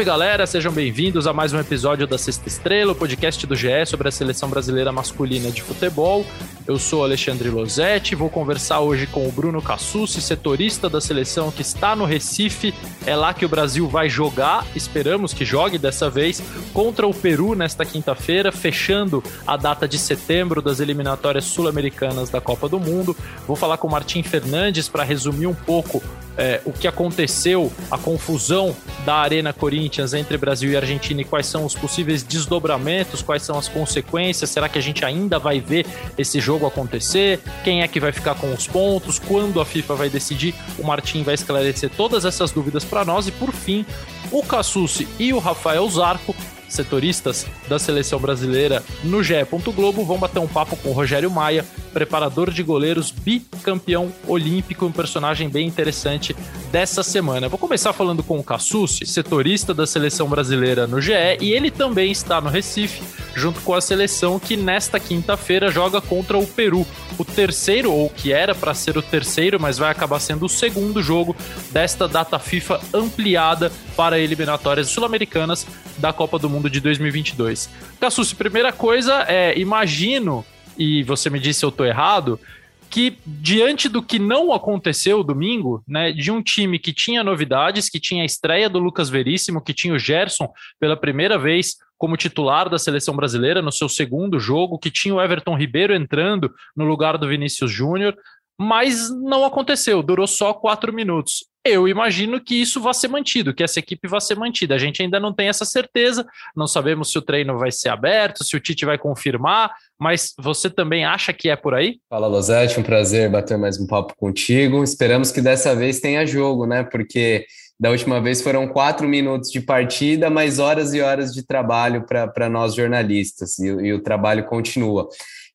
Salve galera, sejam bem-vindos a mais um episódio da Sexta Estrela, o podcast do GE sobre a seleção brasileira masculina de futebol. Eu sou Alexandre Losetti, vou conversar hoje com o Bruno Cassucci, setorista da seleção que está no Recife. É lá que o Brasil vai jogar, esperamos que jogue dessa vez, contra o Peru nesta quinta-feira, fechando a data de setembro das eliminatórias sul-americanas da Copa do Mundo. Vou falar com o Martim Fernandes para resumir um pouco é, o que aconteceu, a confusão da Arena Corinthians entre Brasil e Argentina e quais são os possíveis desdobramentos, quais são as consequências, será que a gente ainda vai ver esse jogo acontecer? Quem é que vai ficar com os pontos? Quando a FIFA vai decidir? O Martim vai esclarecer todas essas dúvidas para nós e por fim, o Cassucci e o Rafael Zarco setoristas da seleção brasileira no GE. Globo vão bater um papo com Rogério Maia, preparador de goleiros bicampeão olímpico, um personagem bem interessante dessa semana. Vou começar falando com o Cassucci, setorista da seleção brasileira no GE, e ele também está no Recife, junto com a seleção que nesta quinta-feira joga contra o Peru. O terceiro, ou que era para ser o terceiro, mas vai acabar sendo o segundo jogo desta data FIFA ampliada para eliminatórias sul-americanas da Copa do Mundo de 2022. Cassucci, primeira coisa é, imagino, e você me disse se eu estou errado, que diante do que não aconteceu domingo, né, de um time que tinha novidades, que tinha a estreia do Lucas Veríssimo, que tinha o Gerson pela primeira vez como titular da seleção brasileira no seu segundo jogo, que tinha o Everton Ribeiro entrando no lugar do Vinícius Júnior, mas não aconteceu, durou só quatro minutos. Eu imagino que isso vai ser mantido, que essa equipe vai ser mantida. A gente ainda não tem essa certeza, não sabemos se o treino vai ser aberto, se o Tite vai confirmar, mas você também acha que é por aí? Fala, Losete, um prazer bater mais um papo contigo. Esperamos que dessa vez tenha jogo, né? Porque da última vez foram quatro minutos de partida, mais horas e horas de trabalho para nós jornalistas, e, e o trabalho continua.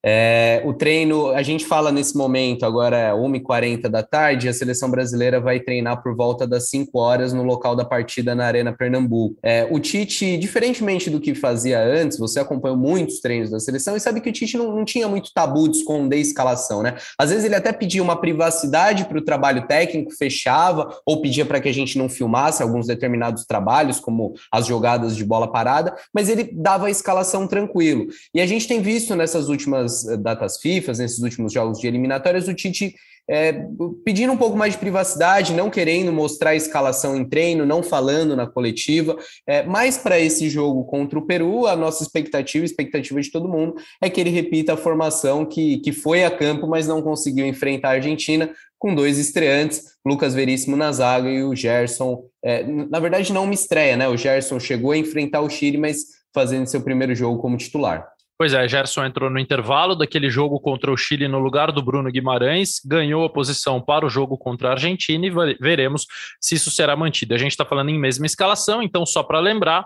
É, o treino, a gente fala nesse momento, agora é 1h40 da tarde, a seleção brasileira vai treinar por volta das 5 horas no local da partida na Arena Pernambuco. É, o Tite, diferentemente do que fazia antes, você acompanhou muitos treinos da seleção e sabe que o Tite não, não tinha muito tabu de esconder escalação, né? Às vezes ele até pedia uma privacidade para o trabalho técnico, fechava, ou pedia para que a gente não filmasse alguns determinados trabalhos, como as jogadas de bola parada, mas ele dava a escalação tranquilo. E a gente tem visto nessas últimas eh, datas FIFA, nesses últimos jogos de eliminatórias, o Tite é, pedindo um pouco mais de privacidade, não querendo mostrar a escalação em treino, não falando na coletiva. É, mas para esse jogo contra o Peru, a nossa expectativa, a expectativa de todo mundo, é que ele repita a formação que, que foi a campo, mas não conseguiu enfrentar a Argentina, com dois estreantes, Lucas Veríssimo na zaga e o Gerson. É, na verdade, não uma estreia, né? O Gerson chegou a enfrentar o Chile, mas fazendo seu primeiro jogo como titular. Pois é, Gerson entrou no intervalo daquele jogo contra o Chile no lugar do Bruno Guimarães, ganhou a posição para o jogo contra a Argentina e veremos se isso será mantido. A gente está falando em mesma escalação, então só para lembrar,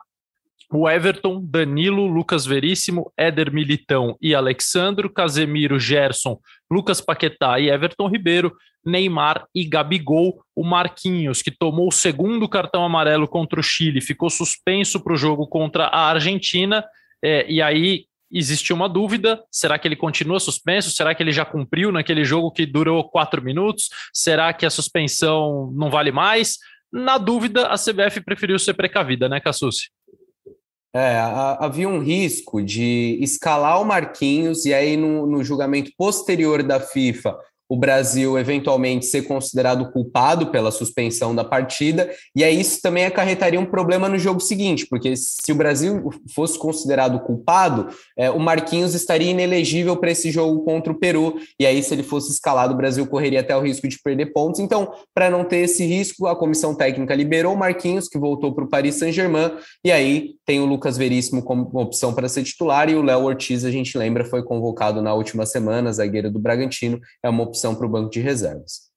o Everton, Danilo, Lucas Veríssimo, Éder Militão e Alexandro, Casemiro, Gerson, Lucas Paquetá e Everton Ribeiro, Neymar e Gabigol. O Marquinhos, que tomou o segundo cartão amarelo contra o Chile, ficou suspenso para o jogo contra a Argentina. É, e aí existe uma dúvida: será que ele continua suspenso? Será que ele já cumpriu naquele jogo que durou quatro minutos? Será que a suspensão não vale mais? Na dúvida, a CBF preferiu ser precavida, né, Cassucci? É, havia um risco de escalar o Marquinhos e aí no, no julgamento posterior da FIFA o Brasil eventualmente ser considerado culpado pela suspensão da partida, e aí isso também acarretaria um problema no jogo seguinte, porque se o Brasil fosse considerado culpado, é, o Marquinhos estaria inelegível para esse jogo contra o Peru, e aí se ele fosse escalado, o Brasil correria até o risco de perder pontos. Então, para não ter esse risco, a comissão técnica liberou o Marquinhos, que voltou para o Paris Saint-Germain, e aí tem o Lucas Veríssimo como opção para ser titular, e o Léo Ortiz, a gente lembra, foi convocado na última semana, zagueiro do Bragantino, é uma opção opção para o banco de reservas.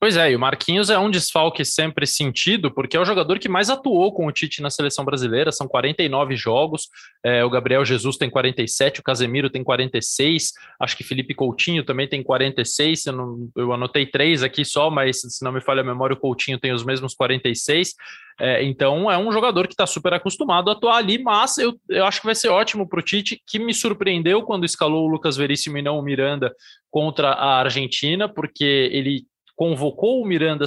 Pois é, e o Marquinhos é um desfalque sempre sentido, porque é o jogador que mais atuou com o Tite na seleção brasileira, são 49 jogos, é, o Gabriel Jesus tem 47, o Casemiro tem 46, acho que Felipe Coutinho também tem 46, eu, não, eu anotei três aqui só, mas se não me falha a memória, o Coutinho tem os mesmos 46, é, então é um jogador que está super acostumado a atuar ali, mas eu, eu acho que vai ser ótimo para o Tite, que me surpreendeu quando escalou o Lucas Veríssimo e não o Miranda contra a Argentina, porque ele convocou o Miranda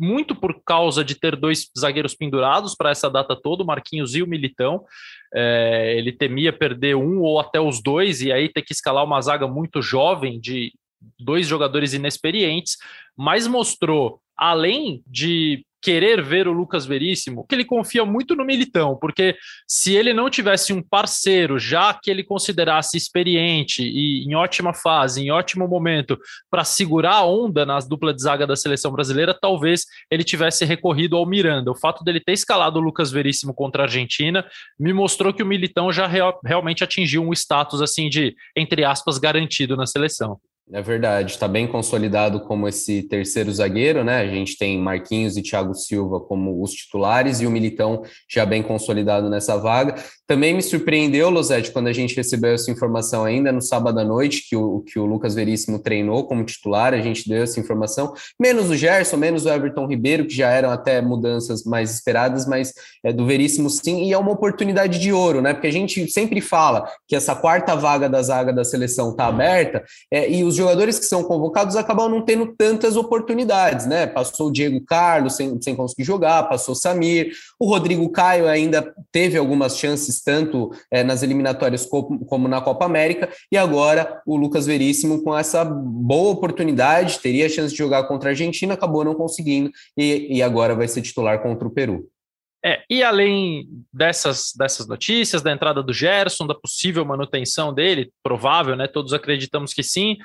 muito por causa de ter dois zagueiros pendurados para essa data toda, o Marquinhos e o Militão. É, ele temia perder um ou até os dois, e aí ter que escalar uma zaga muito jovem de dois jogadores inexperientes, mas mostrou, além de querer ver o Lucas Veríssimo, que ele confia muito no Militão, porque se ele não tivesse um parceiro, já que ele considerasse experiente e em ótima fase, em ótimo momento, para segurar a onda nas dupla de zaga da seleção brasileira, talvez ele tivesse recorrido ao Miranda. O fato dele ter escalado o Lucas Veríssimo contra a Argentina me mostrou que o Militão já real, realmente atingiu um status assim de, entre aspas, garantido na seleção. É verdade, está bem consolidado como esse terceiro zagueiro, né? A gente tem Marquinhos e Thiago Silva como os titulares e o Militão já bem consolidado nessa vaga. Também me surpreendeu, Losete, quando a gente recebeu essa informação ainda no sábado à noite, que o, que o Lucas Veríssimo treinou como titular, a gente deu essa informação, menos o Gerson, menos o Everton Ribeiro, que já eram até mudanças mais esperadas, mas é, do Veríssimo sim, e é uma oportunidade de ouro, né? Porque a gente sempre fala que essa quarta vaga da zaga da seleção está aberta é, e os jogadores que são convocados acabam não tendo tantas oportunidades, né? Passou o Diego Carlos sem, sem conseguir jogar, passou o Samir, o Rodrigo Caio ainda teve algumas chances, tanto é, nas eliminatórias como, na Copa América, e agora o Lucas Veríssimo com essa boa oportunidade, teria a chance de jogar contra a Argentina, acabou não conseguindo, e, e agora vai ser titular contra o Peru. É, e além dessas, dessas notícias, da entrada do Gerson, da possível manutenção dele, provável, né? Todos acreditamos que sim.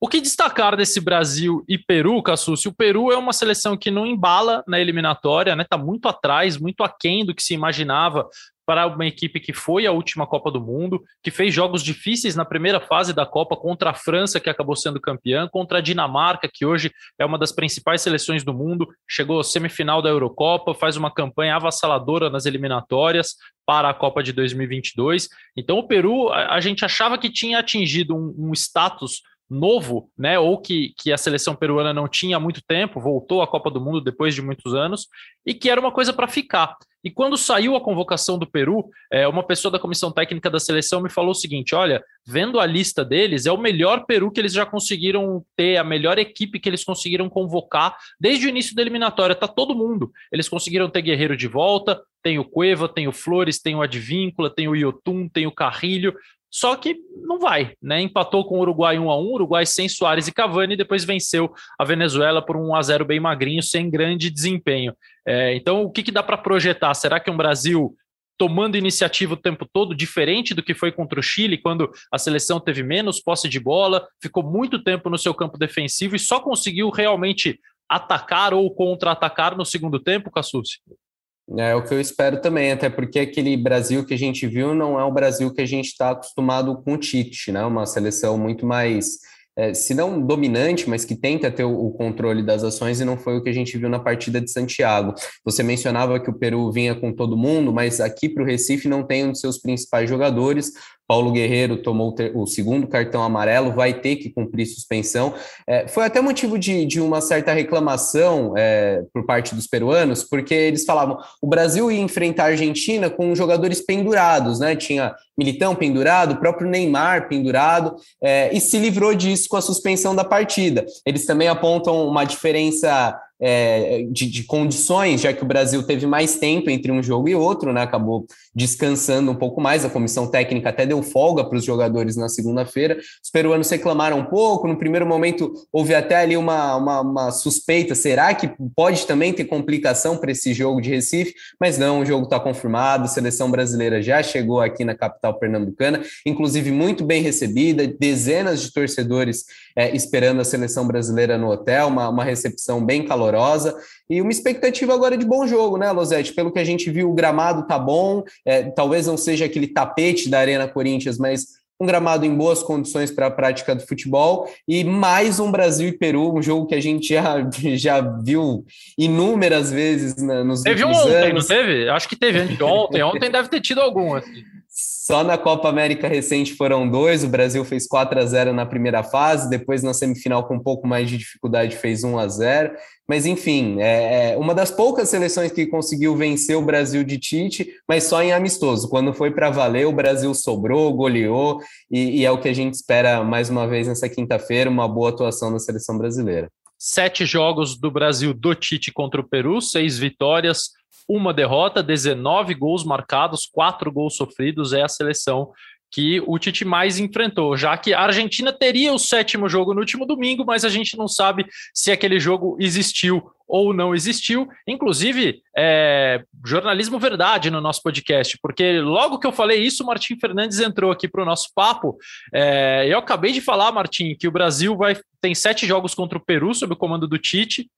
O que destacar desse Brasil e Peru, Cassucci? O Peru é uma seleção que não embala na eliminatória, né? Tá muito atrás, muito aquém do que se imaginava para uma equipe que foi a última Copa do Mundo, que fez jogos difíceis na primeira fase da Copa contra a França, que acabou sendo campeã, contra a Dinamarca, que hoje é uma das principais seleções do mundo, chegou à semifinal da Eurocopa, faz uma campanha avassaladora nas eliminatórias para a Copa de 2022. Então, o Peru, a, gente achava que tinha atingido um, um status novo, né, ou que, que a seleção peruana não tinha há muito tempo, voltou à Copa do Mundo depois de muitos anos, e que era uma coisa para ficar. E quando saiu a convocação do Peru, é, uma pessoa da comissão técnica da seleção me falou o seguinte: olha, vendo a lista deles, é o melhor Peru que eles já conseguiram ter, a melhor equipe que eles conseguiram convocar desde o início da eliminatória. Tá todo mundo. Eles conseguiram ter Guerreiro de volta, tem o Cueva, tem o Flores, tem o Advíncula, tem o Iotun, tem o Carrilho. Só que não vai, né? Empatou com o Uruguai 1 a 1 Uruguai sem Soares e Cavani, e depois venceu a Venezuela por um 1 a 0 bem magrinho, sem grande desempenho. É, então, o que, que dá para projetar? Será que um Brasil tomando iniciativa o tempo todo, diferente do que foi contra o Chile, quando a seleção teve menos posse de bola, ficou muito tempo no seu campo defensivo e só conseguiu realmente atacar ou contra-atacar no segundo tempo, Cassucci? É o que eu espero também, até porque aquele Brasil que a gente viu não é o Brasil que a gente está acostumado com o Tite, né? Uma seleção muito mais é, se não dominante, mas que tenta ter o, o, controle das ações, e não foi o que a gente viu na partida de Santiago. Você mencionava que o Peru vinha com todo mundo, mas aqui para o Recife não tem um dos seus principais jogadores. Paulo Guerreiro tomou o segundo cartão amarelo, vai ter que cumprir suspensão. É, foi até motivo de, de uma certa reclamação é, por parte dos peruanos, porque eles falavam o Brasil ia enfrentar a Argentina com jogadores pendurados, né? Tinha Militão pendurado, o próprio Neymar pendurado, é, e se livrou disso com a suspensão da partida. Eles também apontam uma diferença é, de, de, condições, já que o Brasil teve mais tempo entre um jogo e outro, né? Acabou descansando um pouco mais. A comissão técnica até deu folga para os jogadores na segunda-feira. Os peruanos reclamaram um pouco. No primeiro momento, houve até ali uma, uma, uma suspeita: será que pode também ter complicação para esse jogo de Recife? Mas não, o jogo está confirmado. A seleção brasileira já chegou aqui na capital pernambucana, inclusive muito bem recebida, dezenas de torcedores é, esperando a seleção brasileira no hotel, uma, uma recepção bem calorosa e uma expectativa agora de bom jogo, né, Losete? Pelo que a gente viu, o gramado tá bom, é, talvez não seja aquele tapete da Arena Corinthians, mas um gramado em boas condições para a prática do futebol e mais um Brasil e Peru, um jogo que a gente já, já viu inúmeras vezes nos teve últimos um ontem, anos. não teve? Acho que teve ontem. Ontem deve ter tido algum. Assim. Só na Copa América recente foram dois. O Brasil fez 4 a 0 na primeira fase, depois na semifinal com um pouco mais de dificuldade fez 1 a 0. Mas enfim, é, é uma das poucas seleções que conseguiu vencer o Brasil de Tite, mas só em amistoso. Quando foi para valer, o Brasil sobrou, goleou e, e é o que a gente espera mais uma vez nessa quinta-feira, uma boa atuação da seleção brasileira. Sete jogos do Brasil do Tite contra o Peru, seis vitórias, uma derrota, 19 gols marcados, quatro gols sofridos. É a seleção que o Tite mais enfrentou, já que a Argentina teria o sétimo jogo no último domingo, mas a gente não sabe se aquele jogo existiu ou não existiu. Inclusive, é, jornalismo verdade no nosso podcast, porque logo que eu falei isso, o Martim Fernandes entrou aqui para o nosso papo. É, eu acabei de falar, Martim, que o Brasil vai tem sete jogos contra o Peru sob o comando do Tite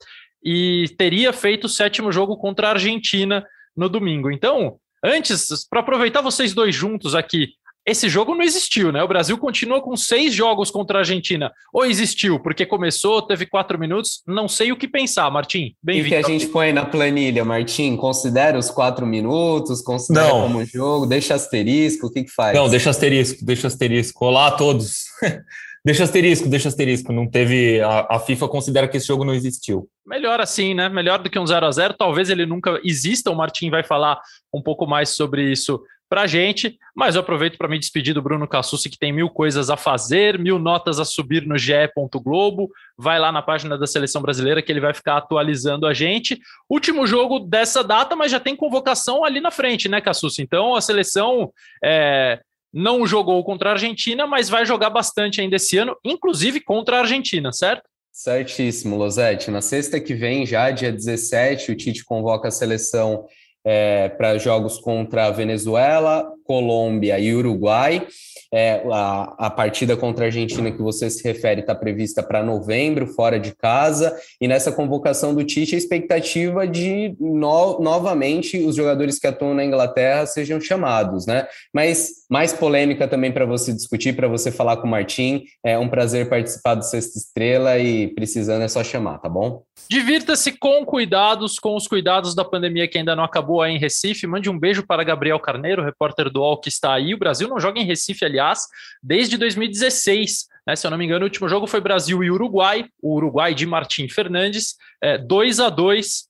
e teria feito o sétimo jogo contra a Argentina no domingo. Então, antes, para aproveitar vocês dois juntos aqui, esse jogo não existiu, né? O Brasil continua com seis jogos contra a Argentina. Ou existiu, porque começou, teve quatro minutos, não sei o que pensar, Martim. Bem-vindo. O que a gente põe na planilha, Martim? Considera os quatro minutos, considera não. como jogo, deixa asterisco, o que, que faz? Não, deixa asterisco, deixa asterisco. Olá a todos. Deixa asterisco, deixa asterisco. Não teve. A, a, FIFA considera que esse jogo não existiu. Melhor assim, né? Melhor do que um 0 a 0 Talvez ele nunca exista. O Martim vai falar um pouco mais sobre isso para gente. Mas eu aproveito para me despedir do Bruno Cassucci, que tem mil coisas a fazer, mil notas a subir no GE. Globo. Vai lá na página da Seleção Brasileira que ele vai ficar atualizando a gente. Último jogo dessa data, mas já tem convocação ali na frente, né, Cassucci? Então a seleção. É, não jogou contra a Argentina, mas vai jogar bastante ainda esse ano, inclusive contra a Argentina, certo? Certíssimo, Losete. Na sexta que vem, já dia 17, o Tite convoca a seleção é, para jogos contra a Venezuela, Colômbia e Uruguai. É, a, a, partida contra a Argentina que você se refere está prevista para novembro, fora de casa, e nessa convocação do Tite, a expectativa de no, novamente os jogadores que atuam na Inglaterra sejam chamados, né? Mas mais polêmica também para você discutir, para você falar com o Martim. É um prazer participar do Sexta Estrela e precisando é só chamar, tá bom? Divirta-se com cuidados, com os cuidados da pandemia que ainda não acabou aí em Recife. Mande um beijo para Gabriel Carneiro, repórter do UOL que está aí. O Brasil não joga em Recife, aliás aliás, desde 2016. Né, se eu não me engano, o último jogo foi Brasil e Uruguai, o Uruguai de Martim Fernandes, é, 2 a 2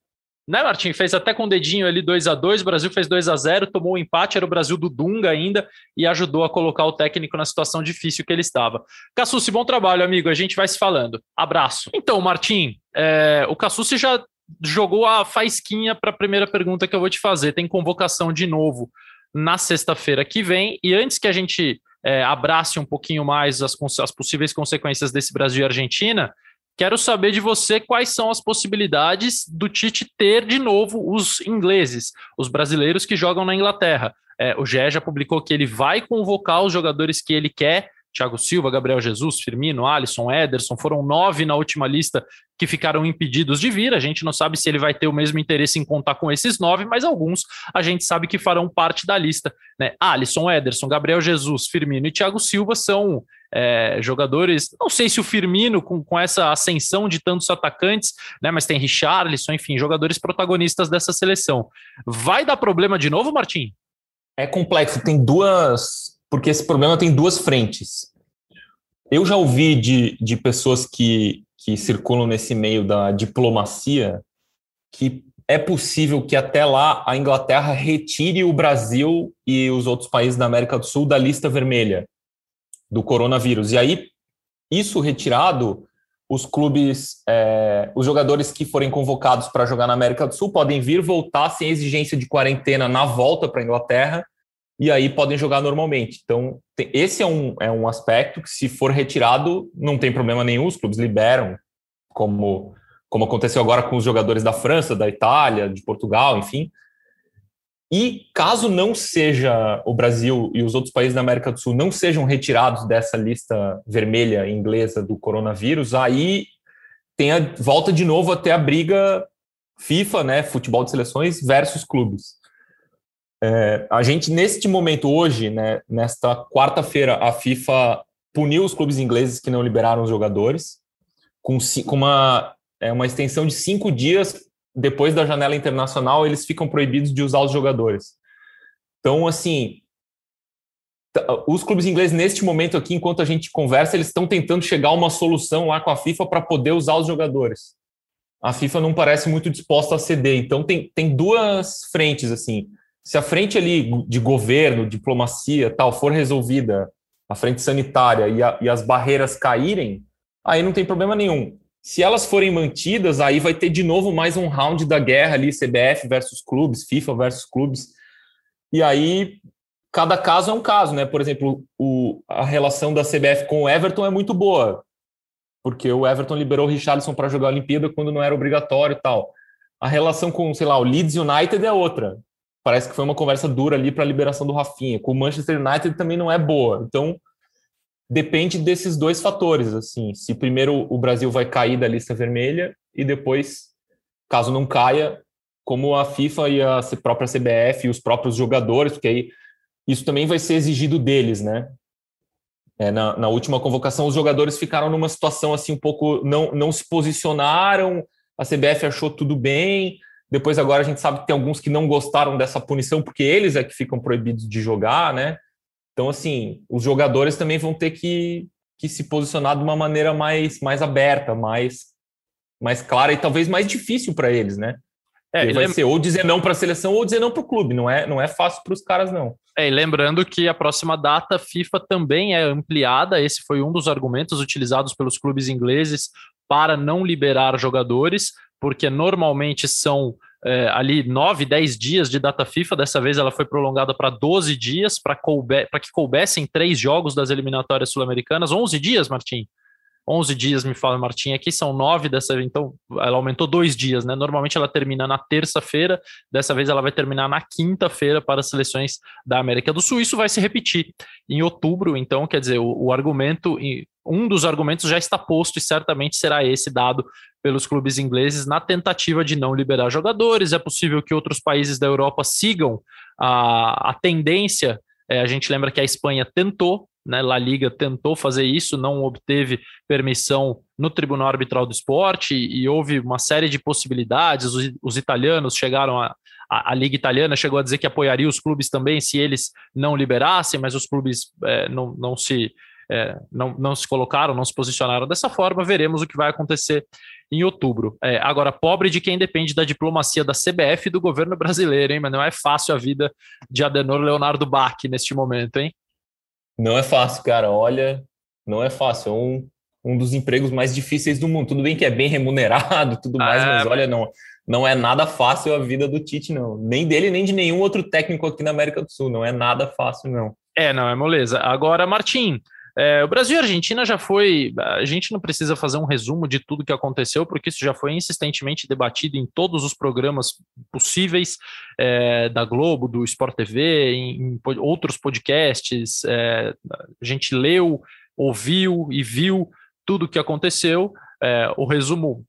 né, Martim? Fez até com o dedinho ali 2 a 2 o Brasil fez 2 a 0 tomou o um empate, era o Brasil do Dunga ainda, e ajudou a colocar o técnico na situação difícil que ele estava. Cassucci, bom trabalho, amigo, a gente vai se falando. Abraço. Então, Martim, é, o Cassucci já jogou a faisquinha para a primeira pergunta que eu vou te fazer. Tem convocação de novo na sexta-feira que vem, e antes que a gente é, abrace um pouquinho mais as, as possíveis consequências desse Brasil e Argentina, quero saber de você quais são as possibilidades do Tite ter de novo os ingleses, os brasileiros que jogam na Inglaterra. É, o GE já publicou que ele vai convocar os jogadores que ele quer Thiago Silva, Gabriel Jesus, Firmino, Alisson, Ederson, foram nove na última lista que ficaram impedidos de vir. A gente não sabe se ele vai ter o mesmo interesse em contar com esses nove, mas alguns a gente sabe que farão parte da lista. Né? Alisson, Ederson, Gabriel Jesus, Firmino e Thiago Silva são é, jogadores. Não sei se o Firmino, com, com essa ascensão de tantos atacantes, né? Mas tem Richarlison, enfim, jogadores protagonistas dessa seleção. Vai dar problema de novo, Martim? É complexo, tem duas porque esse problema tem duas frentes. Eu já ouvi de, de pessoas que, que circulam nesse meio da diplomacia que é possível que até lá a Inglaterra retire o Brasil e os outros países da América do Sul da lista vermelha do coronavírus. E aí, isso retirado, os clubes, é, os jogadores que forem convocados para jogar na América do Sul podem vir voltar sem exigência de quarentena na volta para a Inglaterra e aí podem jogar normalmente. Então, tem, esse é um, é um aspecto que, se for retirado, não tem problema nenhum, os clubes liberam, como, como aconteceu agora com os jogadores da França, da Itália, de Portugal, enfim. E caso não seja o Brasil e os outros países da América do Sul não sejam retirados dessa lista vermelha inglesa do coronavírus, aí tem a, volta de novo até a briga FIFA, né, futebol de seleções versus clubes É, a gente, neste momento, hoje, né, nesta quarta-feira, a FIFA puniu os clubes ingleses que não liberaram os jogadores, com, com uma, é, uma extensão de cinco dias depois da janela internacional, eles ficam proibidos de usar os jogadores. Então, assim, os clubes ingleses, neste momento aqui, enquanto a gente conversa, eles estão tentando chegar a uma solução lá com a FIFA para poder usar os jogadores. A FIFA não parece muito disposta a ceder. Então, tem, tem duas frentes, assim. Se a frente ali de governo, diplomacia, tal, for resolvida, a frente sanitária e, a, e as barreiras caírem, aí não tem problema nenhum. Se elas forem mantidas, aí vai ter de novo mais um round da guerra ali, CBF versus clubes, FIFA versus clubes. E aí cada caso é um caso, né? Por exemplo, o, a relação da CBF com o Everton é muito boa, porque o Everton liberou o Richardson para jogar a Olimpíada quando não era obrigatório e tal. A relação com, sei lá, o Leeds United é outra. Parece que foi uma conversa dura ali para a liberação do Rafinha. Com o Manchester United também não é boa. Então, depende desses dois fatores, assim. Se primeiro o Brasil vai cair da lista vermelha e depois, caso não caia, como a FIFA e a própria CBF e os próprios jogadores, porque aí isso também vai ser exigido deles, né? É, na, na, última convocação, os jogadores ficaram numa situação assim um pouco não, não se posicionaram, a CBF achou tudo bem. Depois, agora a gente sabe que tem alguns que não gostaram dessa punição, porque eles é que ficam proibidos de jogar, né? Então, assim, os jogadores também vão ter que, que se posicionar de uma maneira mais, mais aberta, mais, mais clara e talvez mais difícil para eles, né? É, vai ser ou dizer não para a seleção ou dizer não para o clube. Não é, não é fácil para os caras, não. É, e lembrando que a próxima data FIFA também é ampliada. Esse foi um dos argumentos utilizados pelos clubes ingleses para não liberar jogadores, porque normalmente são é, ali 9, 10 dias de data FIFA. Dessa vez ela foi prolongada para 12 dias, para que coubessem três jogos das eliminatórias sul-americanas. 11 dias, Martim? 11 dias, me fala Martim, aqui são nove dessa então ela aumentou dois dias, né? Normalmente ela termina na terça-feira, dessa vez ela vai terminar na quinta-feira para as seleções da América do Sul. Isso vai se repetir em outubro, então, quer dizer, o, o argumento, um dos argumentos já está posto e certamente será esse dado pelos clubes ingleses na tentativa de não liberar jogadores. É possível que outros países da Europa sigam a, a tendência. É, a gente lembra que a Espanha tentou né, La Liga tentou fazer isso, não obteve permissão no Tribunal Arbitral do Esporte e, houve uma série de possibilidades. Os, os italianos chegaram a, a, a, Liga Italiana chegou a dizer que apoiaria os clubes também se eles não liberassem, mas os clubes é, não, não se é, não, não se colocaram, não se posicionaram dessa forma. Veremos o que vai acontecer em outubro. É, agora, pobre de quem depende da diplomacia da CBF e do governo brasileiro, hein? Mas não é fácil a vida de Adenor Leonardo Bach neste momento, hein? Não é fácil, cara. Olha, não é fácil. É um, um dos empregos mais difíceis do mundo. Tudo bem que é bem remunerado tudo mais, ah, mas olha, não, não é nada fácil a vida do Tite, não. Nem dele, nem de nenhum outro técnico aqui na América do Sul. Não é nada fácil, não. É, não, é moleza. Agora, Martim, é, o Brasil e a Argentina já foi. A gente não precisa fazer um resumo de tudo que aconteceu, porque isso já foi insistentemente debatido em todos os programas possíveis é, da Globo, do Sport TV, em, em outros podcasts. É, a gente leu, ouviu e viu tudo o que aconteceu. É, o resumo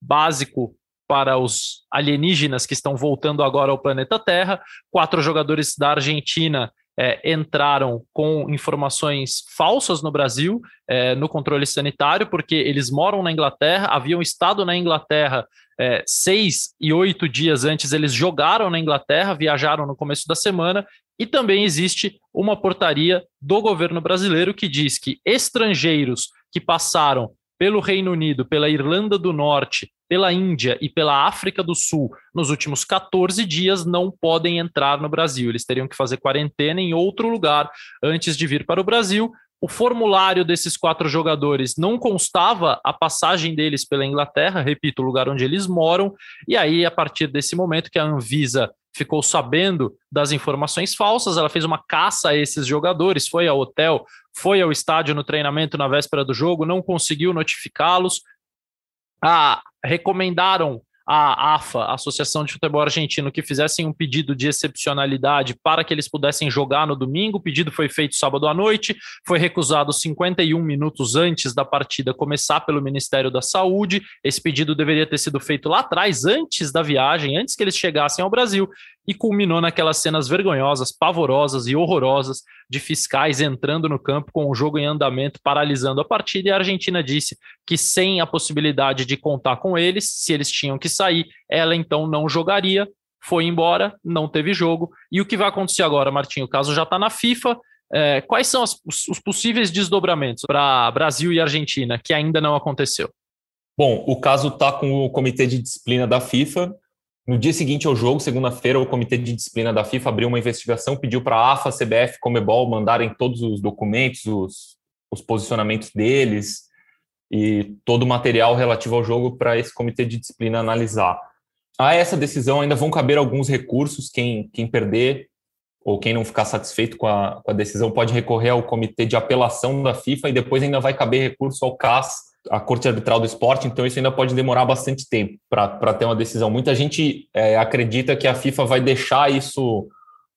básico para os alienígenas que estão voltando agora ao planeta Terra. Quatro jogadores da Argentina é, entraram com informações falsas no Brasil, é, no controle sanitário, porque eles moram na Inglaterra, haviam estado na Inglaterra é, seis e oito dias antes, eles jogaram na Inglaterra, viajaram no começo da semana, e também existe uma portaria do governo brasileiro que diz que estrangeiros que passaram pelo Reino Unido, pela Irlanda do Norte, pela Índia e pela África do Sul nos últimos 14 dias não podem entrar no Brasil. Eles teriam que fazer quarentena em outro lugar antes de vir para o Brasil. O formulário desses quatro jogadores não constava a passagem deles pela Inglaterra, repito, o lugar onde eles moram, e aí, a partir desse momento que a Anvisa ficou sabendo das informações falsas, ela fez uma caça a esses jogadores, foi ao hotel, foi ao estádio no treinamento na véspera do jogo, não conseguiu notificá-los. Ah, recomendaram a AFA, a Associação de Futebol Argentino, que fizessem um pedido de excepcionalidade para que eles pudessem jogar no domingo. O pedido foi feito sábado à noite, foi recusado 51 minutos antes da partida começar pelo Ministério da Saúde. Esse pedido deveria ter sido feito lá atrás, antes da viagem, antes que eles chegassem ao Brasil. e culminou naquelas cenas vergonhosas, pavorosas e horrorosas de fiscais entrando no campo com o jogo em andamento, paralisando a partida. E a Argentina disse que, sem a possibilidade de contar com eles, se eles tinham que sair, ela então não jogaria. Foi embora, não teve jogo. E o que vai acontecer agora, Martinho? O caso já está na FIFA. É, quais são as, os possíveis desdobramentos para Brasil e Argentina que ainda não aconteceu? Bom, o caso está com o Comitê de Disciplina da FIFA, no dia seguinte ao jogo, segunda-feira, o Comitê de Disciplina da FIFA abriu uma investigação, pediu para a AFA, CBF, Comebol mandarem todos os documentos, os, os posicionamentos deles e todo o material relativo ao jogo para esse Comitê de Disciplina analisar. A essa decisão ainda vão caber alguns recursos. Quem, quem perder ou quem não ficar satisfeito com a, com a decisão pode recorrer ao Comitê de Apelação da FIFA e depois ainda vai caber recurso ao CAS a Corte Arbitral do Esporte, então isso ainda pode demorar bastante tempo para ter uma decisão. Muita gente é, acredita que a FIFA vai deixar isso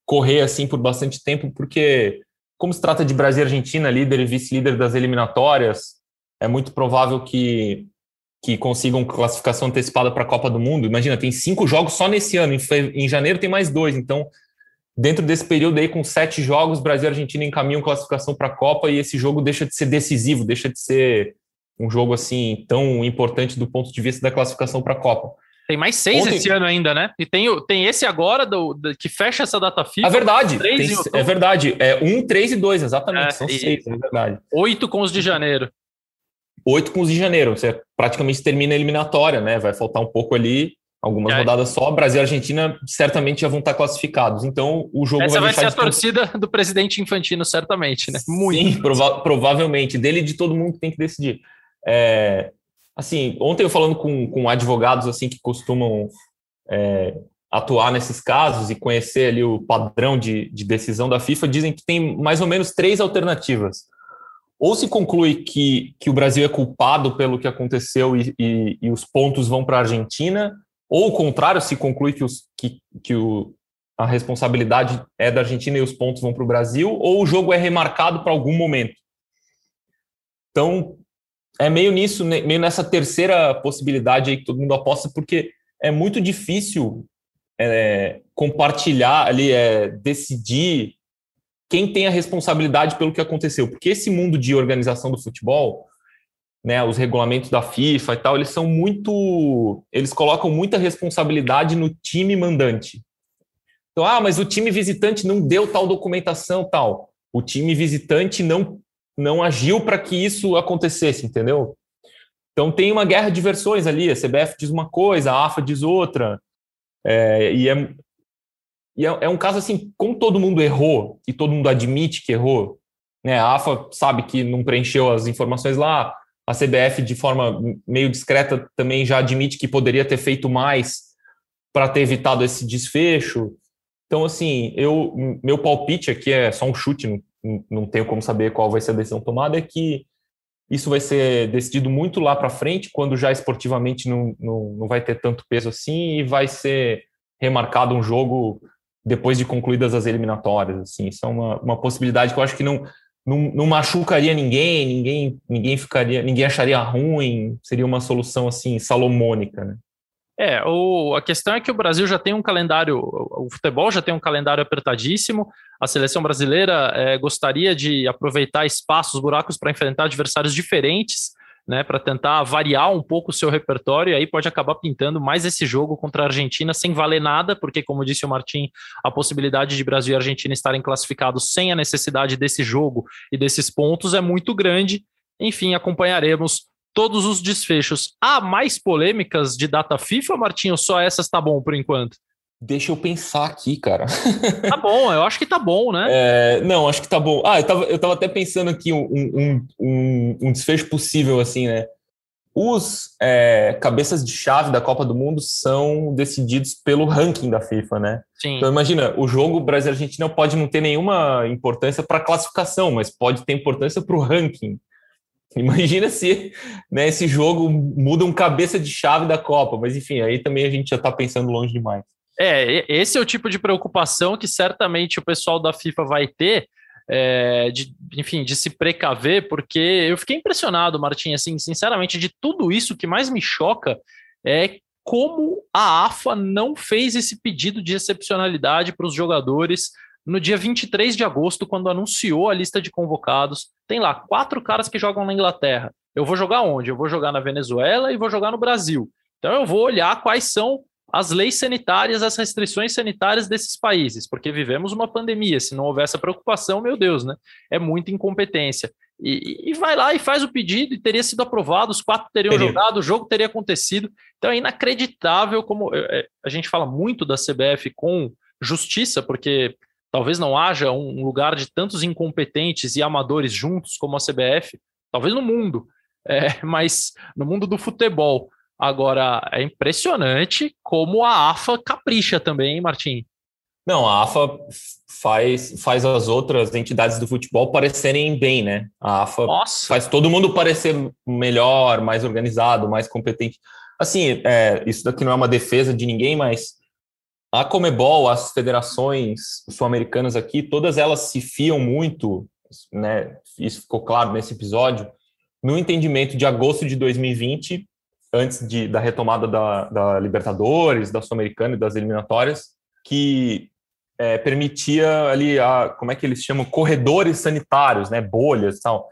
correr assim por bastante tempo, porque, como se trata de Brasil e Argentina, líder e vice-líder das eliminatórias, é muito provável que, que consigam classificação antecipada para a Copa do Mundo. Imagina, tem cinco jogos só nesse ano, em, em janeiro tem mais dois, então. Dentro desse período aí, com sete jogos, Brasil e Argentina encaminham classificação para a Copa e esse jogo deixa de ser decisivo, deixa de ser um jogo assim tão importante do ponto de vista da classificação para a Copa. Tem mais seis Ontem... esse ano ainda, né? E tem, tem esse agora do, do que fecha essa data FIFA. É verdade, tem, é verdade. É um, três e dois, exatamente. É, são seis, é verdade. Oito com os de janeiro. Oito com os de janeiro. Você praticamente termina a eliminatória, né? Vai faltar um pouco ali, algumas é. rodadas só. Brasil e Argentina certamente já vão estar classificados. Então o jogo Essa vai, vai ser a torcida do presidente Infantino, certamente, né? Muito. Sim, prova provavelmente. Dele e de todo mundo que tem que decidir. É, assim, ontem eu falando com, com advogados assim que costumam é, atuar nesses casos e conhecer ali o padrão de, de decisão da FIFA, dizem que tem mais ou menos três alternativas. Ou se conclui que, que o Brasil é culpado pelo que aconteceu e, e, e os pontos vão para a Argentina, ou o contrário, se conclui que, os, que, que o, a responsabilidade é da Argentina e os pontos vão para o Brasil, ou o jogo é remarcado para algum momento. Então, é meio nisso, né, meio nessa terceira possibilidade aí que todo mundo aposta, porque é muito difícil é, compartilhar ali, é, decidir quem tem a responsabilidade pelo que aconteceu, porque esse mundo de organização do futebol, né, os regulamentos da FIFA e tal, eles são muito, eles colocam muita responsabilidade no time mandante. Então, ah, mas o time visitante não deu tal documentação, tal. O time visitante não não agiu para que isso acontecesse, entendeu? Então tem uma guerra de versões ali, a CBF diz uma coisa, a AFA diz outra, é, e, é, e é, é, um caso assim, como todo mundo errou, e todo mundo admite que errou, né, a AFA sabe que não preencheu as informações lá, a CBF de forma meio discreta também já admite que poderia ter feito mais para ter evitado esse desfecho, então assim, eu, meu palpite aqui é só um chute, não não tenho como saber qual vai ser a decisão tomada, é que isso vai ser decidido muito lá para frente, quando já esportivamente não, não, não vai ter tanto peso assim, e vai ser remarcado um jogo depois de concluídas as eliminatórias. Assim. Isso é uma, uma possibilidade que eu acho que não, não, não machucaria ninguém, ninguém, ninguém ficaria, ninguém acharia ruim, seria uma solução assim salomônica, né? É, o, a questão é que o Brasil já tem um calendário, o futebol já tem um calendário apertadíssimo. A seleção brasileira é, gostaria de aproveitar espaços, buracos para enfrentar adversários diferentes, né, para tentar variar um pouco o seu repertório. E aí pode acabar pintando mais esse jogo contra a Argentina sem valer nada, porque, como disse o Martim, a possibilidade de Brasil e Argentina estarem classificados sem a necessidade desse jogo e desses pontos é muito grande. Enfim, acompanharemos todos os desfechos. Há mais polêmicas de data FIFA, Martinho? Só essas tá bom por enquanto? Deixa eu pensar aqui, cara. Tá bom, eu acho que tá bom, né? É, não, acho que tá bom. Ah, eu tava, eu tava até pensando aqui um, um, um, um desfecho possível, assim, né? Os é, cabeças de chave da Copa do Mundo são decididos pelo ranking da FIFA, né? Sim. Então imagina, o jogo Brasil-Argentina pode não ter nenhuma importância para classificação, mas pode ter importância para o ranking. Imagina se né, esse jogo muda um cabeça de chave da Copa, mas enfim, aí também a gente já está pensando longe demais. É, esse é o tipo de preocupação que certamente o pessoal da FIFA vai ter, é, de, enfim, de se precaver, porque eu fiquei impressionado, Martim, assim, sinceramente, de tudo isso que mais me choca é como a AFA não fez esse pedido de excepcionalidade para os jogadores no dia 23 de agosto, quando anunciou a lista de convocados. Tem lá quatro caras que jogam na Inglaterra. Eu vou jogar onde? Eu vou jogar na Venezuela e vou jogar no Brasil. Então eu vou olhar quais são as leis sanitárias, as restrições sanitárias desses países, porque vivemos uma pandemia. Se não houver essa preocupação, meu Deus, né? É muita incompetência. E, e vai lá e faz o pedido e teria sido aprovado, os quatro teriam teria. jogado, o jogo teria acontecido. Então é inacreditável como é, é, a gente fala muito da CBF com justiça, porque talvez não haja um lugar de tantos incompetentes e amadores juntos como a CBF, talvez no mundo, é, mas no mundo do futebol. Agora, é impressionante como a AFA capricha também, hein, Martim? Não, a AFA faz, faz as outras entidades do futebol parecerem bem, né? A AFA Nossa. faz todo mundo parecer melhor, mais organizado, mais competente. Assim, é, isso daqui não é uma defesa de ninguém, mas a Comebol, as federações sul-americanas aqui, todas elas se fiam muito, né? Isso ficou claro nesse episódio, no entendimento de agosto de 2020 antes de, da retomada da, da Libertadores, da Sul-Americana e das eliminatórias, que é, permitia ali, a, como é que eles chamam, corredores sanitários, né, bolhas e tal,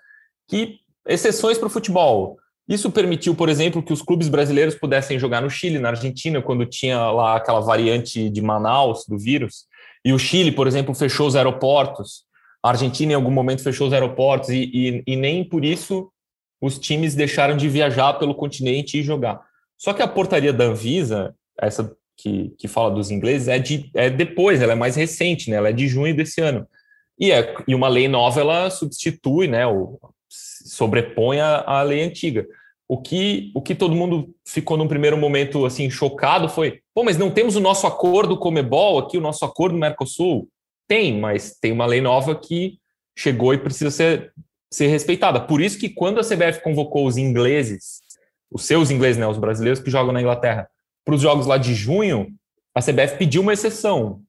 que exceções para o futebol. Isso permitiu, por exemplo, que os clubes brasileiros pudessem jogar no Chile, na Argentina, quando tinha lá aquela variante de Manaus do vírus, e o Chile, por exemplo, fechou os aeroportos, a Argentina em algum momento fechou os aeroportos, e, e, e nem por isso os times deixaram de viajar pelo continente e jogar. Só que a portaria da Anvisa, essa que, que fala dos ingleses, é, de, é depois, ela é mais recente, né? ela é de junho desse ano. E, é, e uma lei nova, ela substitui, né, ou sobrepõe a, a lei antiga. O que, o que todo mundo ficou num primeiro momento assim chocado foi: pô, mas não temos o nosso acordo Comebol aqui, o nosso acordo Mercosul? Tem, mas tem uma lei nova que chegou e precisa ser ser respeitada. Por isso que quando a CBF convocou os ingleses, os seus ingleses, né, os brasileiros que jogam na Inglaterra, para os jogos lá de junho, a CBF pediu uma exceção.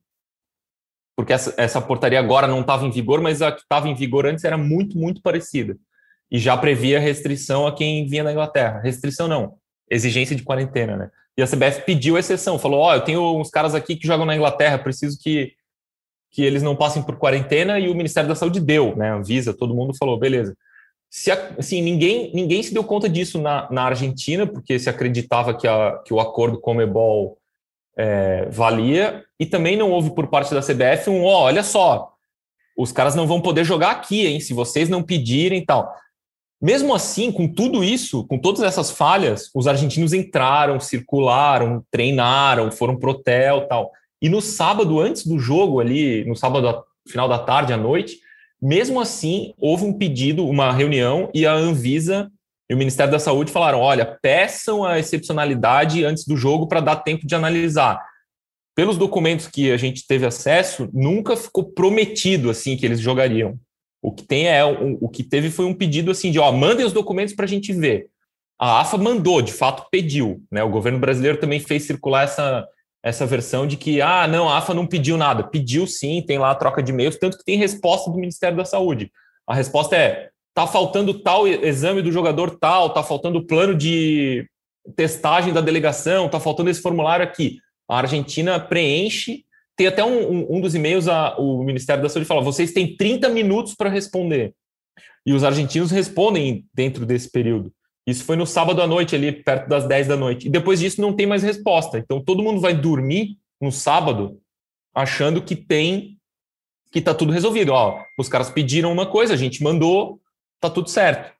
Porque essa, essa portaria agora não estava em vigor, mas a que estava em vigor antes era muito, muito parecida. E já previa restrição a quem vinha da Inglaterra. Restrição não, exigência de quarentena, né? E a CBF pediu exceção, falou: Ó, oh, eu tenho uns caras aqui que jogam na Inglaterra, preciso que que eles não passem por quarentena e o Ministério da Saúde deu, né? Avisa, todo mundo falou, beleza. Se, assim, ninguém, ninguém se deu conta disso na, na Argentina, porque se acreditava que, a, que o acordo Comebol é, valia, e também não houve por parte da CBF um, ó, oh, olha só, os caras não vão poder jogar aqui, hein, se vocês não pedirem e tal. Mesmo assim, com tudo isso, com todas essas falhas, os argentinos entraram, circularam, treinaram, foram pro hotel tal. E no sábado, antes do jogo, ali, no sábado, final da tarde, à noite, mesmo assim, houve um pedido, uma reunião, e a Anvisa e o Ministério da Saúde falaram: olha, peçam a excepcionalidade antes do jogo para dar tempo de analisar. Pelos documentos que a gente teve acesso, nunca ficou prometido assim que eles jogariam. O que tem é o, o que teve foi um pedido assim de ó, mandem os documentos para a gente ver. A AFA mandou, de fato pediu, né? O governo brasileiro também fez circular essa essa versão de que, ah, não, a AFA não pediu nada. Pediu sim, tem lá a troca de e-mails, tanto que tem resposta do Ministério da Saúde. A resposta é: tá faltando tal exame do jogador tal, tá faltando plano de testagem da delegação, tá faltando esse formulário aqui. A Argentina preenche, tem até um, um, dos e-mails, a, o Ministério da Saúde fala: vocês têm 30 minutos para responder. E os argentinos respondem dentro desse período. Isso foi no sábado à noite, ali perto das 10 da noite. E depois disso não tem mais resposta. Então todo mundo vai dormir no sábado achando que tem que tá tudo resolvido. Ó, os caras pediram uma coisa, a gente mandou, tá tudo certo.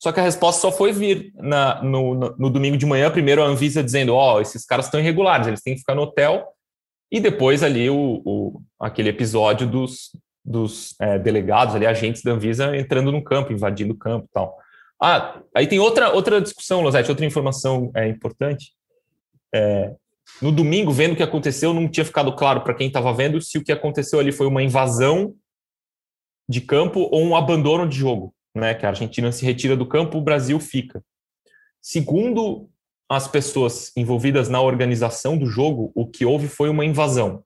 Só que a resposta só foi vir na, no, no, no domingo de manhã. Primeiro a Anvisa dizendo: Ó, esses caras estão irregulares, eles têm que ficar no hotel. E depois ali o, o aquele episódio dos, dos é, delegados, ali, agentes da Anvisa entrando no campo, invadindo o campo e tal. Ah, aí tem outra, outra discussão, Losete, outra informação é, importante. É, no domingo, vendo o que aconteceu, não tinha ficado claro para quem estava vendo se o que aconteceu ali foi uma invasão de campo ou um abandono de jogo, né? Que a Argentina se retira do campo, o Brasil fica. Segundo as pessoas envolvidas na organização do jogo, o que houve foi uma invasão.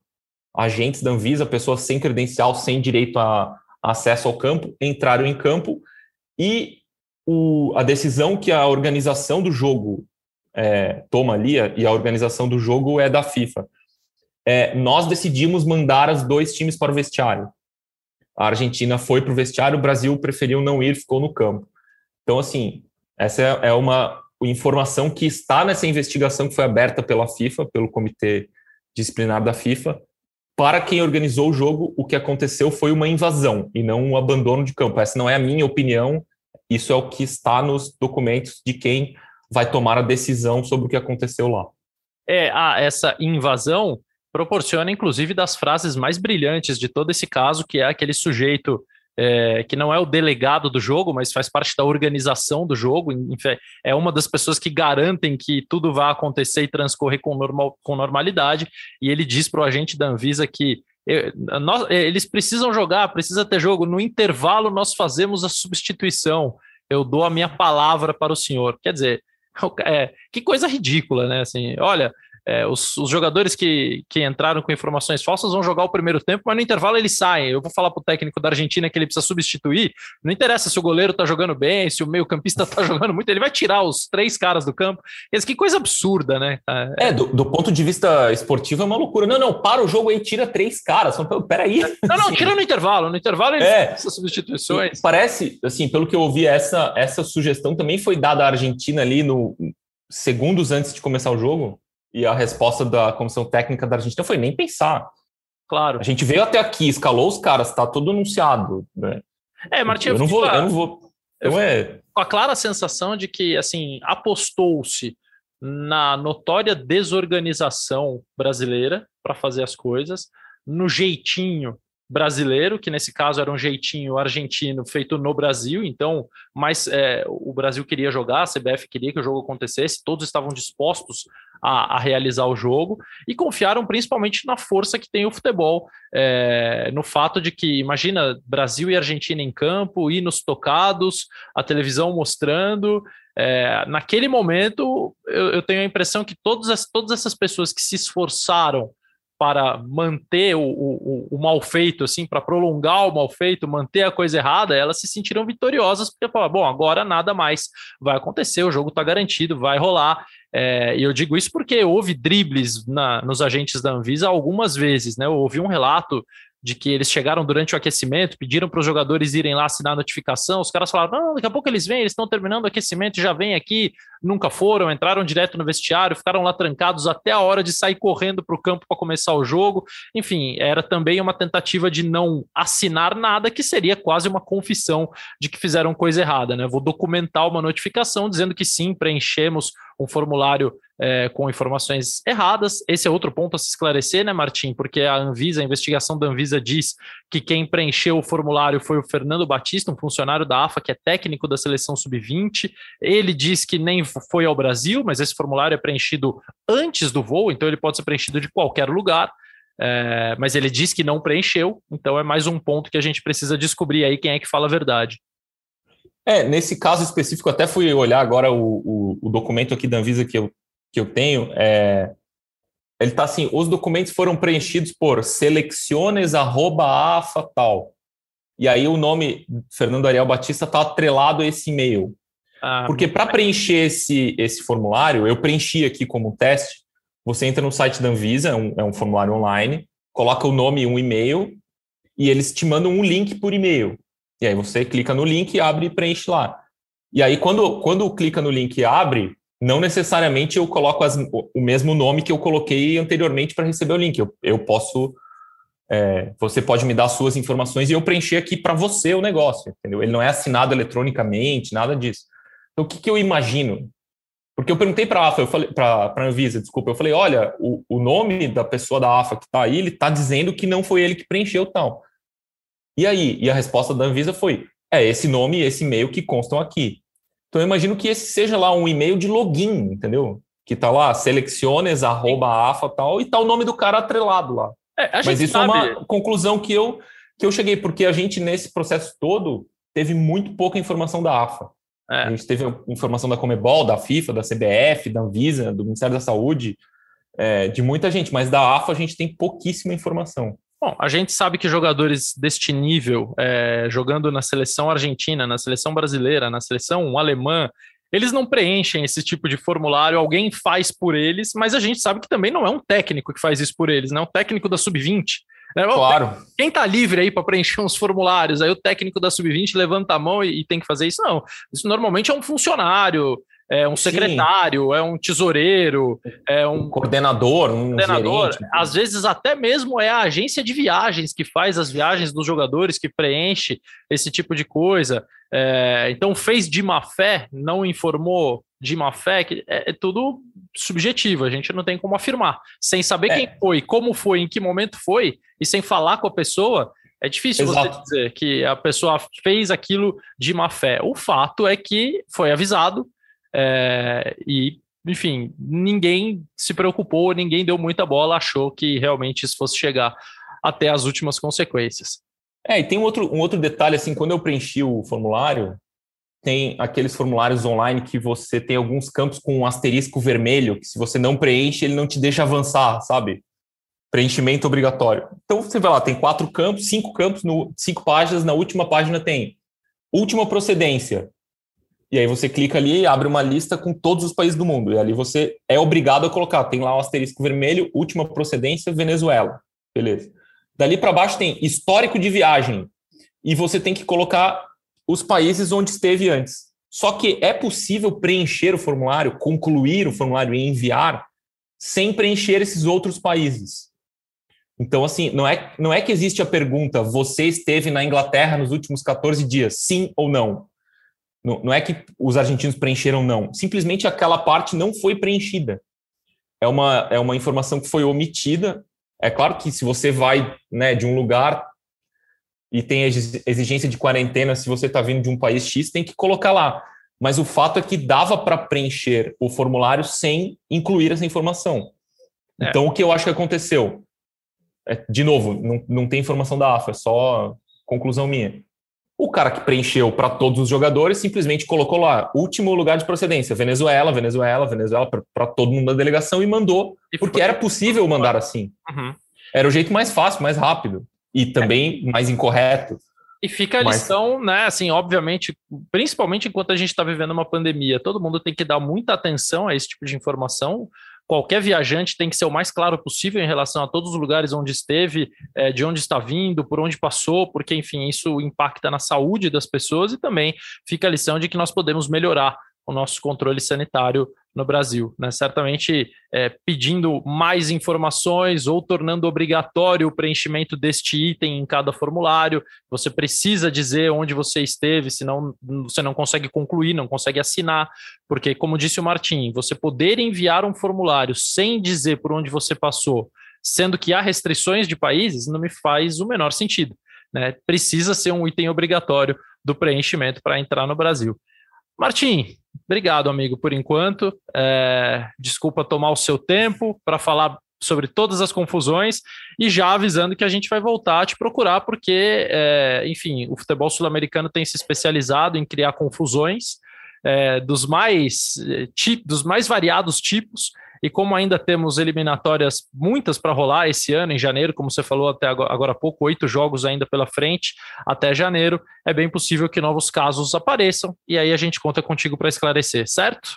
Agentes da Anvisa, pessoas sem credencial, sem direito a, acesso ao campo, entraram em campo e o, a decisão que a organização do jogo é, toma ali e a organização do jogo é da FIFA. É, nós decidimos mandar os dois times para o vestiário. A Argentina foi para o vestiário, o Brasil preferiu não ir, ficou no campo. Então, assim, essa é, é uma informação que está nessa investigação que foi aberta pela FIFA, pelo Comitê Disciplinar da FIFA. Para quem organizou o jogo, o que aconteceu foi uma invasão e não um abandono de campo. Essa não é a minha opinião, isso é o que está nos documentos de quem vai tomar a decisão sobre o que aconteceu lá. É, ah, essa invasão proporciona, inclusive, das frases mais brilhantes de todo esse caso, que é aquele sujeito é, que não é o delegado do jogo, mas faz parte da organização do jogo, é uma das pessoas que garantem que tudo vai acontecer e transcorrer com, normal, com normalidade, e ele diz para o agente da Anvisa que nós, eles precisam jogar, precisa ter jogo. No intervalo, nós fazemos a substituição. Eu dou a minha palavra para o senhor. Quer dizer, é, que coisa ridícula, né? Assim, olha, é, os, os, jogadores que, que entraram com informações falsas vão jogar o primeiro tempo, mas no intervalo eles saem. Eu vou falar para o técnico da Argentina que ele precisa substituir. Não interessa se o goleiro está jogando bem, se o meio-campista está jogando muito, ele vai tirar os três caras do campo. Que coisa absurda, né? É, do, do, ponto de vista esportivo é uma loucura. Não, não, para o jogo aí, tira três caras. Peraí. Não, não, tira no intervalo. No intervalo ele é, essas substituições. Parece, assim, pelo que eu ouvi, essa, essa sugestão também foi dada à Argentina ali no segundos antes de começar o jogo. E a resposta da comissão técnica da Argentina foi nem pensar. Claro. A gente veio até aqui, escalou os caras, está tudo anunciado. Né? É, Martinho, eu não vou, eu não vou. Então é. Com a clara sensação de que assim apostou-se na notória desorganização brasileira para fazer as coisas, no jeitinho brasileiro, que nesse caso era um jeitinho argentino feito no Brasil, então, mas é, o Brasil queria jogar, a CBF queria que o jogo acontecesse, todos estavam dispostos a, a realizar o jogo e confiaram principalmente na força que tem o futebol, é, no fato de que, imagina, Brasil e Argentina em campo, hinos tocados, a televisão mostrando, é, naquele momento eu, eu, tenho a impressão que todas, as, todas essas pessoas que se esforçaram para manter o, o, o mal feito, assim, para prolongar o mal feito, manter a coisa errada, elas se sentiram vitoriosas, porque falaram, bom, agora nada mais vai acontecer, o jogo está garantido, vai rolar. É, e eu digo isso porque houve dribles na, nos agentes da Anvisa algumas vezes, né? Eu ouvi um relato de que eles chegaram durante o aquecimento, pediram para os jogadores irem lá assinar a notificação, os caras falaram, não, daqui a pouco eles vêm, eles estão terminando o aquecimento, já vêm aqui, nunca foram, entraram direto no vestiário, ficaram lá trancados até a hora de sair correndo para o campo para começar o jogo, enfim, era também uma tentativa de não assinar nada, que seria quase uma confissão de que fizeram coisa errada, né? Vou documentar uma notificação dizendo que sim, preenchemos um formulário é, com informações erradas. Esse é outro ponto a se esclarecer, né, Martim? Porque a Anvisa, a investigação da Anvisa diz que quem preencheu o formulário foi o Fernando Batista, um funcionário da AFA que é técnico da seleção sub-20. Ele diz que nem foi ao Brasil, mas esse formulário é preenchido antes do voo, então ele pode ser preenchido de qualquer lugar. É, mas ele diz que não preencheu, então é mais um ponto que a gente precisa descobrir aí quem é que fala a verdade. É, nesse caso específico, até fui olhar agora o, o, o documento aqui da Anvisa que eu que eu tenho, é, ele está assim, os documentos foram preenchidos por selecciones@afa tal. E aí o nome Fernando Ariel Batista está atrelado a esse e-mail. Ah, Porque para preencher esse, esse formulário, eu preenchi aqui como teste. Você entra no site da Anvisa, é um, é um formulário online, coloca o nome e um e-mail, e eles te mandam um link por e-mail. E aí você clica no link, abre e preenche lá. E aí, quando, quando clica no link e abre, não necessariamente eu coloco as, o mesmo nome que eu coloquei anteriormente para receber o link. Eu, eu posso. É, você pode me dar suas informações e eu preencher aqui para você o negócio, entendeu? Ele não é assinado eletronicamente, nada disso. Então, o que, que eu imagino? Porque eu perguntei para a AFA, eu falei para a Anvisa, desculpa, eu falei, olha, o, o nome da pessoa da AFA que está aí, ele está dizendo que não foi ele que preencheu tal. E aí? E a resposta da Anvisa foi, é esse nome e esse e-mail que constam aqui. Então eu imagino que esse seja lá um e-mail de login, entendeu? Que tá lá, selecciones, arroba, afa tal, e tá o nome do cara atrelado lá. É, Mas isso sabe... é uma conclusão que eu, que eu cheguei, porque a gente, nesse processo todo, teve muito pouca informação da AFA. É. A gente teve informação da Comebol, da FIFA, da CBF, da Anvisa, do Ministério da Saúde, é, de muita gente, mas da AFA a gente tem pouquíssima informação. Bom, a gente sabe que jogadores deste nível, é, jogando na seleção argentina, na seleção brasileira, na seleção alemã, eles não preenchem esse tipo de formulário, alguém faz por eles, mas a gente sabe que também não é um técnico que faz isso por eles, né? Um técnico da sub-20. Né? Claro. Quem tá livre aí para preencher uns formulários? Aí o técnico da sub-20 levanta a mão e, e, tem que fazer isso? Não. Isso normalmente é um funcionário, é um secretário, Sim. é um tesoureiro, é um, um coordenador, um coordenador. Gerente. Às vezes até mesmo é a agência de viagens que faz as viagens dos jogadores, que preenche esse tipo de coisa. É, então fez de má fé, não informou de má fé, que é, é, tudo subjetivo, a gente não tem como afirmar. Sem saber é. quem foi, como foi, em que momento foi, e sem falar com a pessoa, é difícil Exato. você dizer que a pessoa fez aquilo de má fé. O fato é que foi avisado, é, e, enfim, ninguém se preocupou, ninguém deu muita bola, achou que realmente isso fosse chegar até as últimas consequências. É, e tem um outro, um outro detalhe, assim, quando eu preenchi o formulário, tem aqueles formulários online que você tem alguns campos com um asterisco vermelho, que se você não preenche, ele não te deixa avançar, sabe? Preenchimento obrigatório. Então você vai lá, tem quatro campos, cinco campos, no, cinco páginas, na última página tem última procedência, e aí você clica ali e abre uma lista com todos os países do mundo. E ali você é obrigado a colocar. Tem lá o um asterisco vermelho, última procedência, Venezuela. Beleza. Dali para baixo tem histórico de viagem. E você tem que colocar os países onde esteve antes. Só que é possível preencher o formulário, concluir o formulário e enviar sem preencher esses outros países. Então, assim, não é, não é que existe a pergunta: você esteve na Inglaterra nos últimos 14 dias, sim ou não? Não, não é que os argentinos preencheram, não. Simplesmente aquela parte não foi preenchida. É uma, é uma informação que foi omitida. É claro que se você vai né, de um lugar e tem exigência de quarentena, se você está vindo de um país X, tem que colocar lá. Mas o fato é que dava para preencher o formulário sem incluir essa informação. É. Então, o que eu acho que aconteceu? É, de novo, não, não tem informação da AFA, é só conclusão minha. O cara que preencheu para todos os jogadores simplesmente colocou lá último lugar de procedência, Venezuela, Venezuela, Venezuela, para todo mundo da delegação e mandou, e porque era possível mandar assim. Uhum. Era o jeito mais fácil, mais rápido e também é. mais incorreto. E fica a Mas... lição, né? Assim, obviamente, principalmente enquanto a gente está vivendo uma pandemia, todo mundo tem que dar muita atenção a esse tipo de informação, qualquer viajante tem que ser o mais claro possível em relação a todos os lugares onde esteve, é, de onde está vindo, por onde passou, porque, enfim, isso impacta na saúde das pessoas e também fica a lição de que nós podemos melhorar o nosso controle sanitário no Brasil. Né? Certamente é, pedindo mais informações ou tornando obrigatório o preenchimento deste item em cada formulário. Você precisa dizer onde você esteve, senão você não consegue concluir, não consegue assinar, porque, como disse o Martim, você poder enviar um formulário sem dizer por onde você passou, sendo que há restrições de países, não me faz o menor sentido. Né? Precisa ser um item obrigatório do preenchimento para entrar no Brasil. Martim, obrigado, amigo, por enquanto. É, desculpa tomar o seu tempo para falar sobre todas as confusões e já avisando que a gente vai voltar a te procurar, porque, é, enfim, o futebol sul-americano tem se especializado em criar confusões é, dos mais é, dos mais variados tipos e como ainda temos eliminatórias muitas para rolar esse ano, em janeiro, como você falou até agora há pouco, oito jogos ainda pela frente até janeiro, é bem possível que novos casos apareçam e aí a gente conta contigo para esclarecer, certo?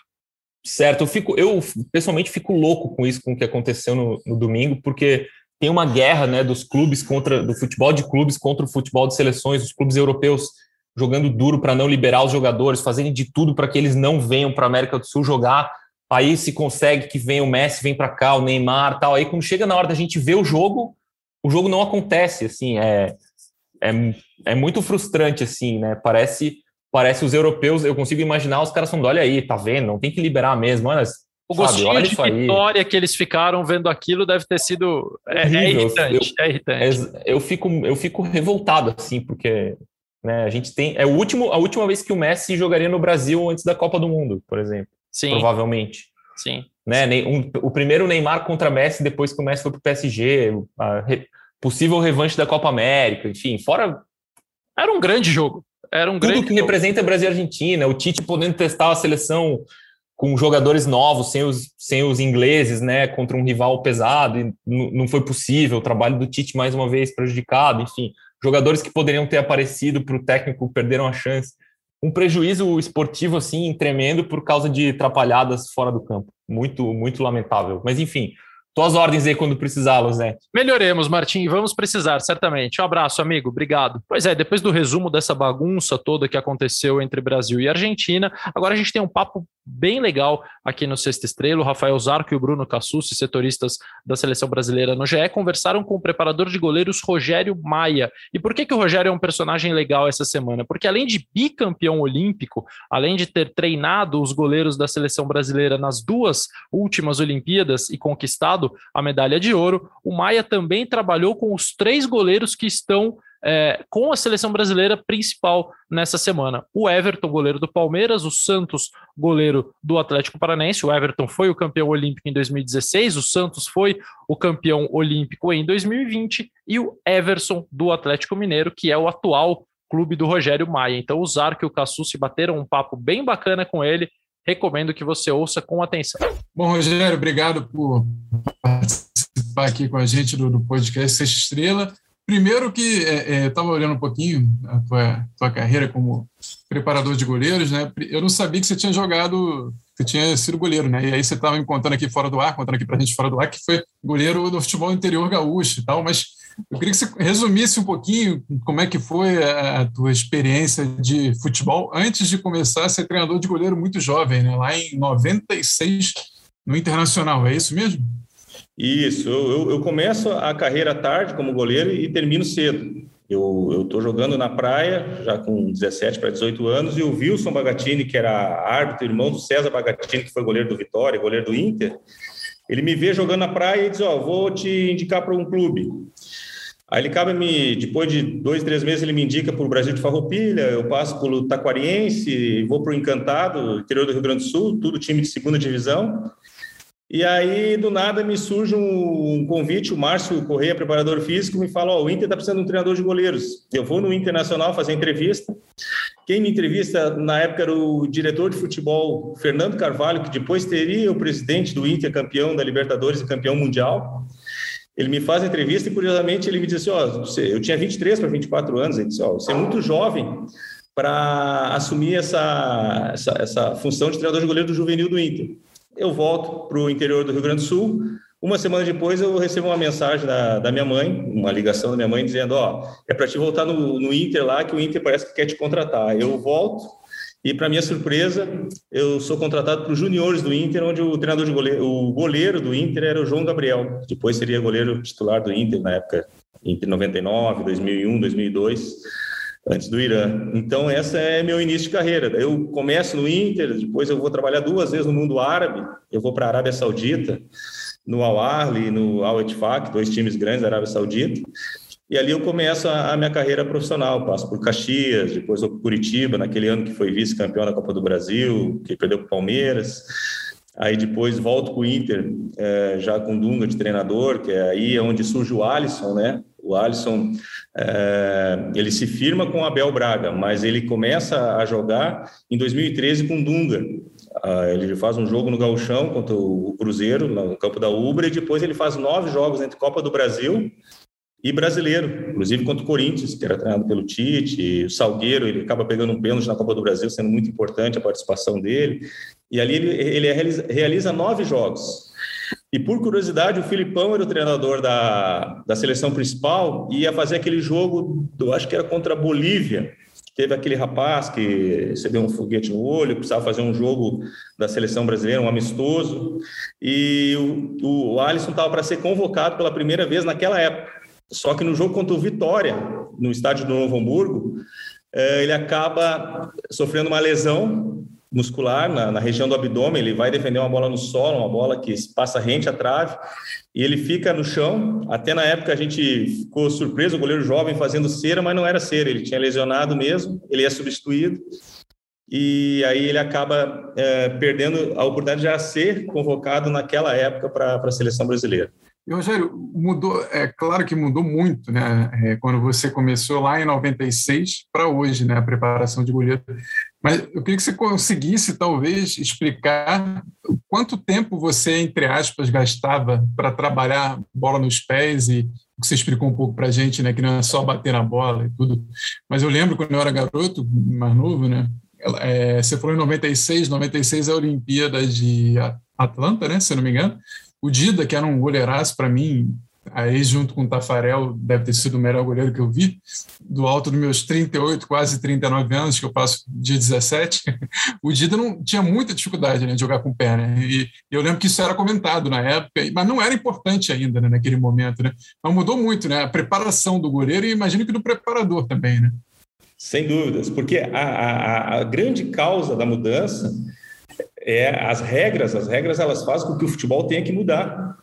Certo, eu fico, eu pessoalmente fico louco com isso, com o que aconteceu no, no domingo, porque tem uma guerra né, dos clubes contra do futebol de clubes contra o futebol de seleções, os clubes europeus jogando duro para não liberar os jogadores, fazendo de tudo para que eles não venham para a América do Sul jogar aí se consegue que vem o Messi, vem para cá, o Neymar, tal. Aí quando chega na hora da gente ver o jogo, o jogo não acontece, assim, é, é, é muito frustrante, assim, né? Parece, parece os europeus, eu consigo imaginar os caras falando, olha aí, tá vendo? Não tem que liberar mesmo, olha, o gostinho olha de vitória que eles ficaram vendo aquilo deve ter sido é, é irritante, eu, é irritante. É, eu fico eu fico revoltado assim porque né, a gente tem é o último a última vez que o Messi jogaria no Brasil antes da Copa do Mundo, por exemplo. Sim. provavelmente. Sim. Né? Um, o primeiro Neymar contra Messi, depois que o Messi foi para o PSG, a re, possível revanche da Copa América, enfim, fora. Era um grande jogo. Era um Tudo grande que jogo. representa Brasil e Argentina, o Tite podendo testar a seleção com jogadores novos, sem os, sem os ingleses, né, contra um rival pesado, e não foi possível. O trabalho do Tite, mais uma vez, prejudicado, enfim. Jogadores que poderiam ter aparecido para o técnico perderam a chance. Um prejuízo esportivo assim tremendo por causa de atrapalhadas fora do campo. Muito, muito lamentável. Mas enfim, Tuas ordens aí quando precisá-los, né? Melhoremos, Martim, vamos precisar, certamente. Um abraço, amigo, obrigado. Pois é, depois do resumo dessa bagunça toda que aconteceu entre Brasil e Argentina, agora a gente tem um papo bem legal aqui no Sexta Estrela. O Rafael Zarco e o Bruno Cassucci, setoristas da seleção brasileira no GE, conversaram com o preparador de goleiros Rogério Maia. E por que, que o Rogério é um personagem legal essa semana? Porque além de bicampeão olímpico, além de ter treinado os goleiros da seleção brasileira nas duas últimas Olimpíadas e conquistado a medalha de ouro, o Maia também trabalhou com os três goleiros que estão é, com a seleção brasileira principal nessa semana. O Everton, goleiro do Palmeiras, o Santos, goleiro do Atlético Paranaense. O Everton foi o campeão olímpico em 2016, o Santos foi o campeão olímpico em 2020 e o Everson do Atlético Mineiro, que é o atual clube do Rogério Maia. Então, os Arco e o Cassu se bateram um papo bem bacana com ele. Recomendo que você ouça com atenção. Bom, Rogério, obrigado por participar aqui com a gente do, do podcast Sexta Estrela. Primeiro que estava é, é, olhando um pouquinho a tua, tua carreira como preparador de goleiros, né? Eu não sabia que você tinha jogado, que tinha sido goleiro, né? E aí você estava me contando aqui fora do ar, contando aqui para a gente fora do ar, que foi goleiro do futebol interior gaúcho e tal, mas eu queria que você resumisse um pouquinho como é que foi a, a tua experiência de futebol antes de começar a ser treinador de goleiro muito jovem, né? Lá em 96, no Internacional, é isso mesmo? Isso, eu, eu começo a carreira tarde como goleiro e termino cedo. Eu estou jogando na praia, já com 17 para 18 anos, e o Wilson Bagatini, que era árbitro, irmão do César Bagatini, que foi goleiro do Vitória, goleiro do Inter, ele me vê jogando na praia e diz: Ó, vou te indicar para um clube. Aí ele acaba me, depois de dois, três meses, ele me indica para o Brasil de Farroupilha, eu passo pelo Taquariense, vou para o Encantado, interior do Rio Grande do Sul, tudo time de segunda divisão. E aí, do nada, me surge um convite, o Márcio Correia, preparador físico, me fala, ó, oh, o Inter está precisando de um treinador de goleiros. Eu vou no Internacional fazer entrevista. Quem me entrevista na época era o diretor de futebol, Fernando Carvalho, que depois teria o presidente do Inter, campeão da Libertadores e campeão mundial. Ele me faz a entrevista e, curiosamente, ele me disse, ó, oh, eu tinha 23 para 24 anos, ele disse, ó, oh, você é muito jovem para assumir essa, essa, essa função de treinador de goleiro do juvenil do Inter eu volto para o interior do Rio Grande do Sul. Uma semana depois, eu recebo uma mensagem da, da minha mãe, uma ligação da minha mãe, dizendo: Ó, é para te voltar no, no Inter lá, que o Inter parece que quer te contratar. Eu volto, e para minha surpresa, eu sou contratado para os juniores do Inter, onde o treinador de goleiro, o goleiro do Inter era o João Gabriel. Depois seria goleiro titular do Inter na época, entre 99, 2001, 2002 antes do Irã. Então, essa é meu início de carreira. Eu começo no Inter, depois eu vou trabalhar duas vezes no mundo árabe, eu vou para a Arábia Saudita, no Al Ahly, no Al Ettifaq, dois times grandes da Arábia Saudita. E ali eu começo a, minha carreira profissional, passo por Caxias, depois vou para Curitiba, naquele ano que foi vice-campeão da Copa do Brasil, que perdeu para o Palmeiras. Aí depois volto para o Inter, é, já com Dunga de treinador, que é aí onde surge o Alisson, né? O Alisson, é, ele se firma com Abel Braga, mas ele começa a jogar em 2013 com Dunga. Ah, ele faz um jogo no Gauchão contra o Cruzeiro, no campo da Ubra, e depois ele faz nove jogos entre Copa do Brasil e brasileiro, inclusive contra o Corinthians, que era treinado pelo Tite, o Salgueiro, ele acaba pegando um pênalti na Copa do Brasil, sendo muito importante a participação dele, e ali ele, ele realiza, realiza nove jogos. E por curiosidade, o Filipão era o treinador da, da seleção principal e ia fazer aquele jogo, eu acho que era contra a Bolívia. Teve aquele rapaz que recebeu um foguete no olho, precisava fazer um jogo da seleção brasileira, um amistoso. E o, o Alisson estava para ser convocado pela primeira vez naquela época. Só que no jogo contra o Vitória, no estádio do Novo Hamburgo, eh, ele acaba sofrendo uma lesão muscular na, na, região do abdômen, ele vai defender uma bola no solo, uma bola que passa rente à trave, e ele fica no chão. Até na época a gente ficou surpreso, o goleiro jovem fazendo cera, mas não era cera, ele tinha lesionado mesmo, ele é substituído, e aí ele acaba é, perdendo a oportunidade de já ser convocado naquela época para a seleção brasileira. E, Rogério, mudou, é claro que mudou muito, né? É, quando você começou lá em 96 para hoje, né? A preparação de goleiro. Mas eu queria que você conseguisse, talvez, explicar quanto tempo você, entre aspas, gastava para trabalhar bola nos pés e o que você explicou um pouco para a gente, né? Que não é só bater na bola e tudo. Mas eu lembro quando eu era garoto, mais novo, né? é, você falou em 96, 96 é a Olimpíada de Atlanta, né, se não me engano. O Dida, que era um goleiraço para mim, aí junto com o Tafarel, deve ter sido o melhor goleiro que eu vi, do alto dos meus 38, quase 39 anos, que eu passo dia 17, o Dida não tinha muita dificuldade né, de jogar com o pé, né? E eu lembro que isso era comentado na época, mas não era importante ainda né, naquele momento, né? Mas mudou muito, né? A preparação do goleiro e imagino que do preparador também, né? Sem dúvidas, porque a, a, a grande causa da mudança é as regras, as regras elas fazem com que o futebol tenha que mudar.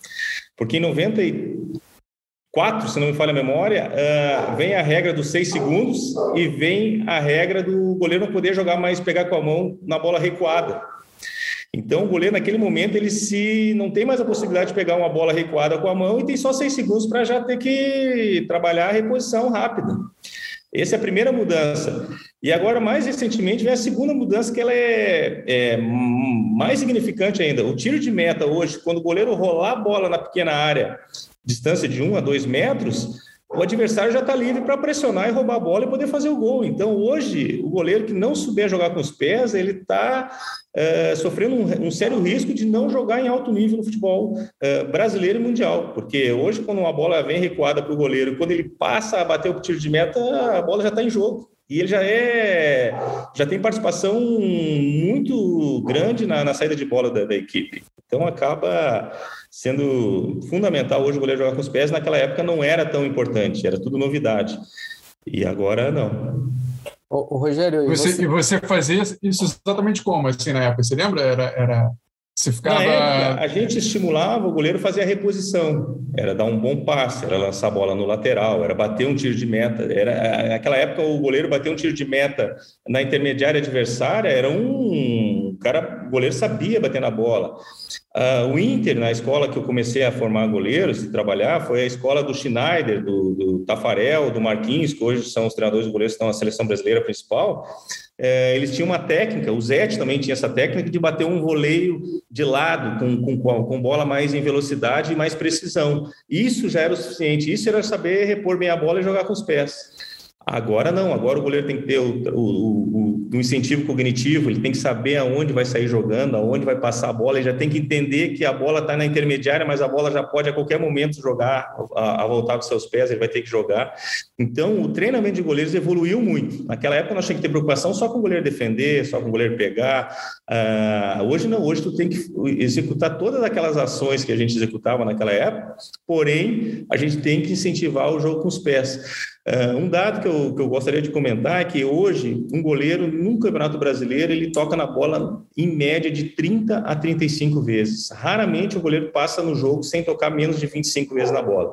Porque em 94, se não me falha a memória, uh, vem a regra dos seis segundos e vem a regra do goleiro não poder jogar mais, pegar com a mão na bola recuada. Então, o goleiro, naquele momento, ele se não tem mais a possibilidade de pegar uma bola recuada com a mão e tem só seis segundos para já ter que trabalhar a reposição rápida. Essa é a primeira mudança. E agora, mais recentemente, vem a segunda mudança, que ela é, é, mais significante ainda. O tiro de meta hoje, quando o goleiro rolar a bola na pequena área, distância de um a dois metros, o adversário já está livre para pressionar e roubar a bola e poder fazer o gol. Então, hoje, o goleiro que não souber jogar com os pés, ele está é, sofrendo um, um, sério risco de não jogar em alto nível no futebol é, brasileiro e mundial. Porque hoje, quando uma bola vem recuada para o goleiro, quando ele passa a bater o tiro de meta, a bola já está em jogo. E ele já é, já tem participação muito grande na, na saída de bola da, da equipe. Então acaba sendo fundamental hoje o goleiro jogar com os pés. Naquela época não era tão importante, era tudo novidade. E agora não. O, Rogério, você, você... E você fazia isso exatamente como assim na época? Você lembra? Era, era você ficava... Época, a gente estimulava o goleiro fazer a reposição, era dar um bom passe, era lançar a bola no lateral, era bater um tiro de meta. Era, naquela época, o goleiro bater um tiro de meta na intermediária adversária era um. O cara, o goleiro sabia bater na bola. Uh, o Inter, na escola que eu comecei a formar goleiros e trabalhar, foi a escola do Schneider, do, do Tafarel, do Marquinhos, que hoje são os treinadores de goleiros que estão na seleção brasileira principal é, eles tinham uma técnica, o Zete também tinha essa técnica de bater um voleio de lado, com, com, com bola mais em velocidade e mais precisão. Isso já era o suficiente, isso era saber repor bem a bola e jogar com os pés. Agora não, agora o goleiro tem que ter o, o, o, o, incentivo cognitivo, ele tem que saber aonde vai sair jogando, aonde vai passar a bola, ele já tem que entender que a bola está na intermediária, mas a bola já pode a qualquer momento jogar, a, a voltar com seus pés, ele vai ter que jogar. Então, o treinamento de goleiros evoluiu muito. Naquela época nós tínhamos que ter preocupação só com o goleiro defender, só com o goleiro pegar. Uh, hoje não, hoje tu tem que executar todas aquelas ações que a gente executava naquela época, porém, a gente tem que incentivar o jogo com os pés. Uh, um dado que eu, que eu gostaria de comentar é que hoje um goleiro no Campeonato Brasileiro ele toca na bola em média de 30 a 35 vezes. Raramente o goleiro passa no jogo sem tocar menos de 25 vezes na bola.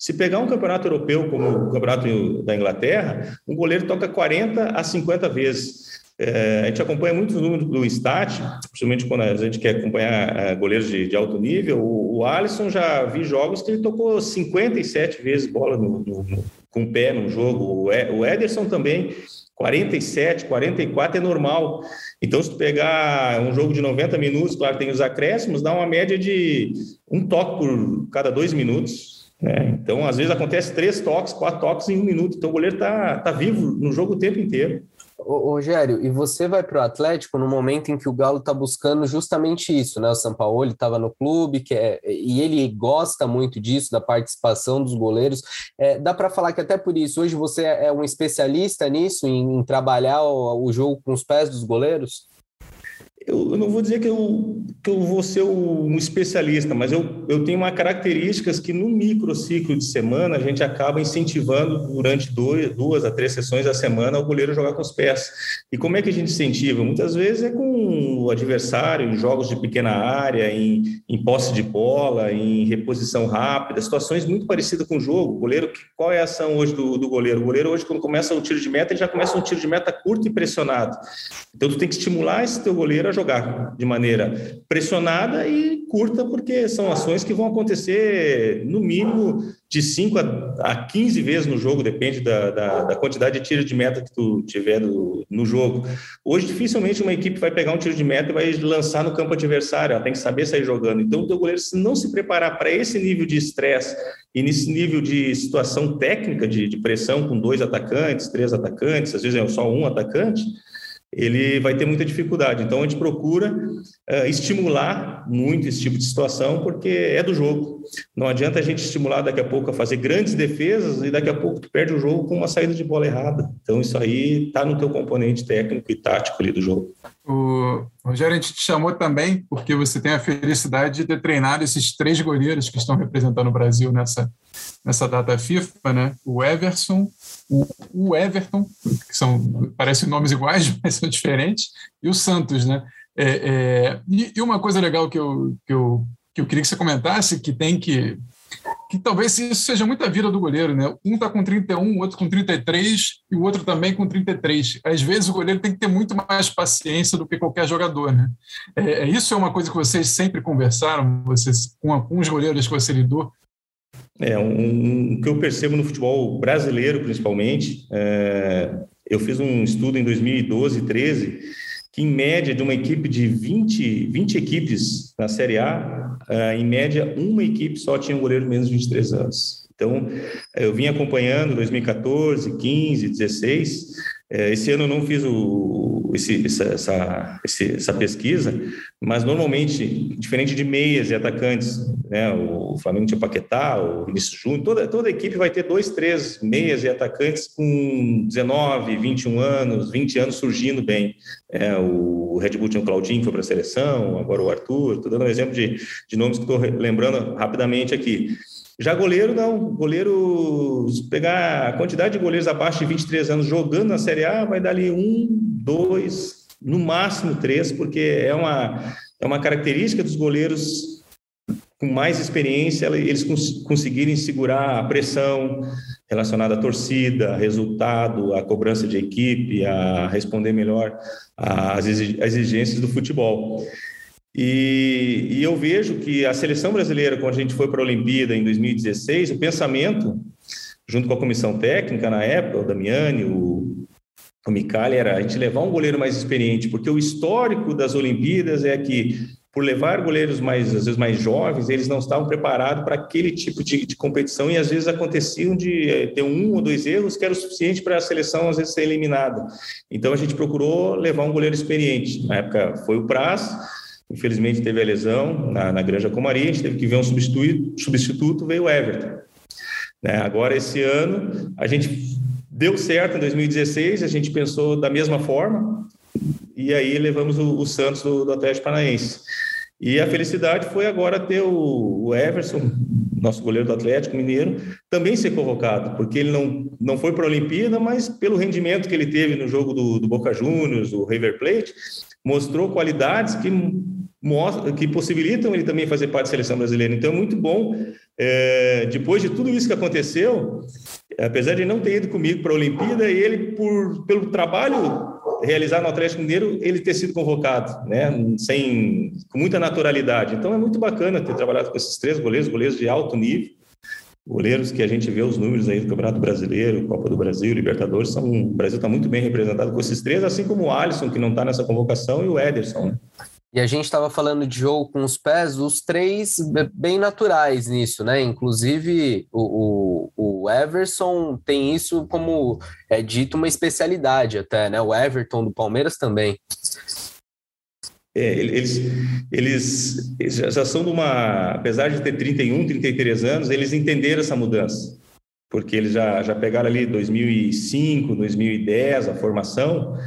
Se pegar um campeonato europeu como o Campeonato da Inglaterra, um goleiro toca 40 a 50 vezes. É, a gente acompanha muitos números do Stat, principalmente quando a gente quer acompanhar é, goleiros de, de, alto nível. O, o Alisson já vi jogos que ele tocou 57 vezes bola no, no, com o pé no jogo. O Ederson também, 47, 44 é normal. Então, se tu pegar um jogo de 90 minutos, claro, tem os acréscimos, dá uma média de um toque por cada dois minutos. Né? Então, às vezes acontece três toques, quatro toques em um minuto. Então, o goleiro está tá vivo no jogo o tempo inteiro. Ô, Rogério, e você vai para o Atlético no momento em que o Galo está buscando justamente isso, né? O São Paulo estava no clube que é, e ele gosta muito disso, da participação dos goleiros. É, dá para falar que até por isso, hoje você é um especialista nisso, em, em trabalhar o, o jogo com os pés dos goleiros? Eu, eu, não vou dizer que eu, que eu vou ser um especialista, mas eu, eu tenho uma características que no microciclo de semana a gente acaba incentivando durante dois, duas a três sessões da semana o goleiro jogar com os pés. E como é que a gente incentiva? Muitas vezes é com o adversário, em jogos de pequena área, em, em posse de bola, em reposição rápida, situações muito parecidas com o jogo. O goleiro, qual é a ação hoje do, do goleiro? O goleiro hoje, quando começa o tiro de meta, ele já começa um tiro de meta curto e pressionado. Então, tu tem que estimular esse teu goleiro jogar de maneira pressionada e curta, porque são ações que vão acontecer no mínimo de 5 a 15 vezes no jogo, depende da, da, da quantidade de tiros de meta que tu tiver no, no, jogo. Hoje, dificilmente uma equipe vai pegar um tiro de meta e vai lançar no campo adversário, ela tem que saber sair jogando. Então, o teu goleiro, se não se preparar para esse nível de estresse e nesse nível de situação técnica de, de pressão com dois atacantes, três atacantes, às vezes é só um atacante, ele vai ter muita dificuldade. Então, a gente procura uh, estimular muito esse tipo de situação, porque é do jogo. Não adianta a gente estimular daqui a pouco a fazer grandes defesas e daqui a pouco tu perde o jogo com uma saída de bola errada. Então, isso aí está no teu componente técnico e tático ali do jogo. O Rogério, a gente te chamou também porque você tem a felicidade de ter treinado esses três goleiros que estão representando o Brasil nessa, nessa data FIFA, né? O Everson, o, o Everton, que são, parecem nomes iguais, mas são diferentes, e o Santos, né? É, é, e, e, uma coisa legal que eu, que, eu, que eu queria que você comentasse, que tem que que talvez isso seja muita vida do goleiro, né? Um está com 31, o outro com 33 e o outro também com 33. Às vezes o goleiro tem que ter muito mais paciência do que qualquer jogador, né? É, é isso é uma coisa que vocês sempre conversaram, vocês com, os goleiros que você lidou? É, um, um, que eu percebo no futebol brasileiro, principalmente, é, eu fiz um estudo em 2012, 13, que em média de uma equipe de 20, 20 equipes na Série A, uh, em média uma equipe só tinha um goleiro menos de 23 anos. Então, eu vim acompanhando 2014, 15, 16, é, esse ano eu não fiz o, esse, essa, essa, essa, pesquisa, mas normalmente, diferente de meias e atacantes, né, o Flamengo tinha Paquetá, o Vinícius Júnior, toda, toda equipe vai ter dois, três meias e atacantes com 19, 21 anos, 20 anos surgindo bem. É, o Red Bull tinha o Claudinho, que foi para a seleção, agora o Arthur, estou dando um exemplo de, de nomes que estou lembrando rapidamente aqui. Já goleiro, não. Goleiro, pegar a quantidade de goleiros abaixo de 23 anos jogando na Série A, vai dar ali um, dois, no máximo três, porque é uma, é uma característica dos goleiros com mais experiência, eles cons conseguirem segurar a pressão relacionada à torcida, resultado, a cobrança de equipe, a responder melhor às exigências do futebol. E, e, eu vejo que a seleção brasileira, quando a gente foi para a Olimpíada em 2016, o pensamento, junto com a comissão técnica na época, o Damiani, o, o Micali, era a gente levar um goleiro mais experiente, porque o histórico das Olimpíadas é que, por levar goleiros mais, às vezes, mais jovens, eles não estavam preparados para aquele tipo de, de, competição e às vezes aconteciam de eh, ter um ou dois erros que era o suficiente para a seleção, às vezes, ser eliminada. Então, a gente procurou levar um goleiro experiente. Na época foi o Praz, Infelizmente teve a lesão na, na Granja Comari, a gente teve que ver um substituto, substituto veio o Everton. Né? Agora, esse ano, a gente deu certo em 2016, a gente pensou da mesma forma, e aí levamos o, o Santos do, do Atlético Paranaense. E a felicidade foi agora ter o, o Everson, nosso goleiro do Atlético Mineiro, também ser convocado, porque ele não, não foi para a Olimpíada, mas pelo rendimento que ele teve no jogo do, do Boca Juniors, o River Plate, mostrou qualidades que que possibilitam ele também fazer parte da seleção brasileira. Então é muito bom, é, depois de tudo isso que aconteceu, apesar de não ter ido comigo para a Olimpíada, ele, por, pelo trabalho realizado no Atlético Mineiro, ele ter sido convocado, né, sem, com muita naturalidade. Então é muito bacana ter trabalhado com esses três goleiros, goleiros de alto nível, goleiros que a gente vê os números aí do Campeonato Brasileiro, Copa do Brasil, Libertadores, são, o Brasil está muito bem representado com esses três, assim como o Alisson, que não está nessa convocação, e o Ederson, né? E a gente estava falando de jogo com os pés, os três bem naturais nisso, né? Inclusive o, o, o Everson tem isso como é dito uma especialidade até, né? O Everton do Palmeiras também. É, eles, eles, já são de uma. Apesar de ter 31, 33 anos, eles entenderam essa mudança. Porque eles já, já pegaram ali 2005, 2010 a formação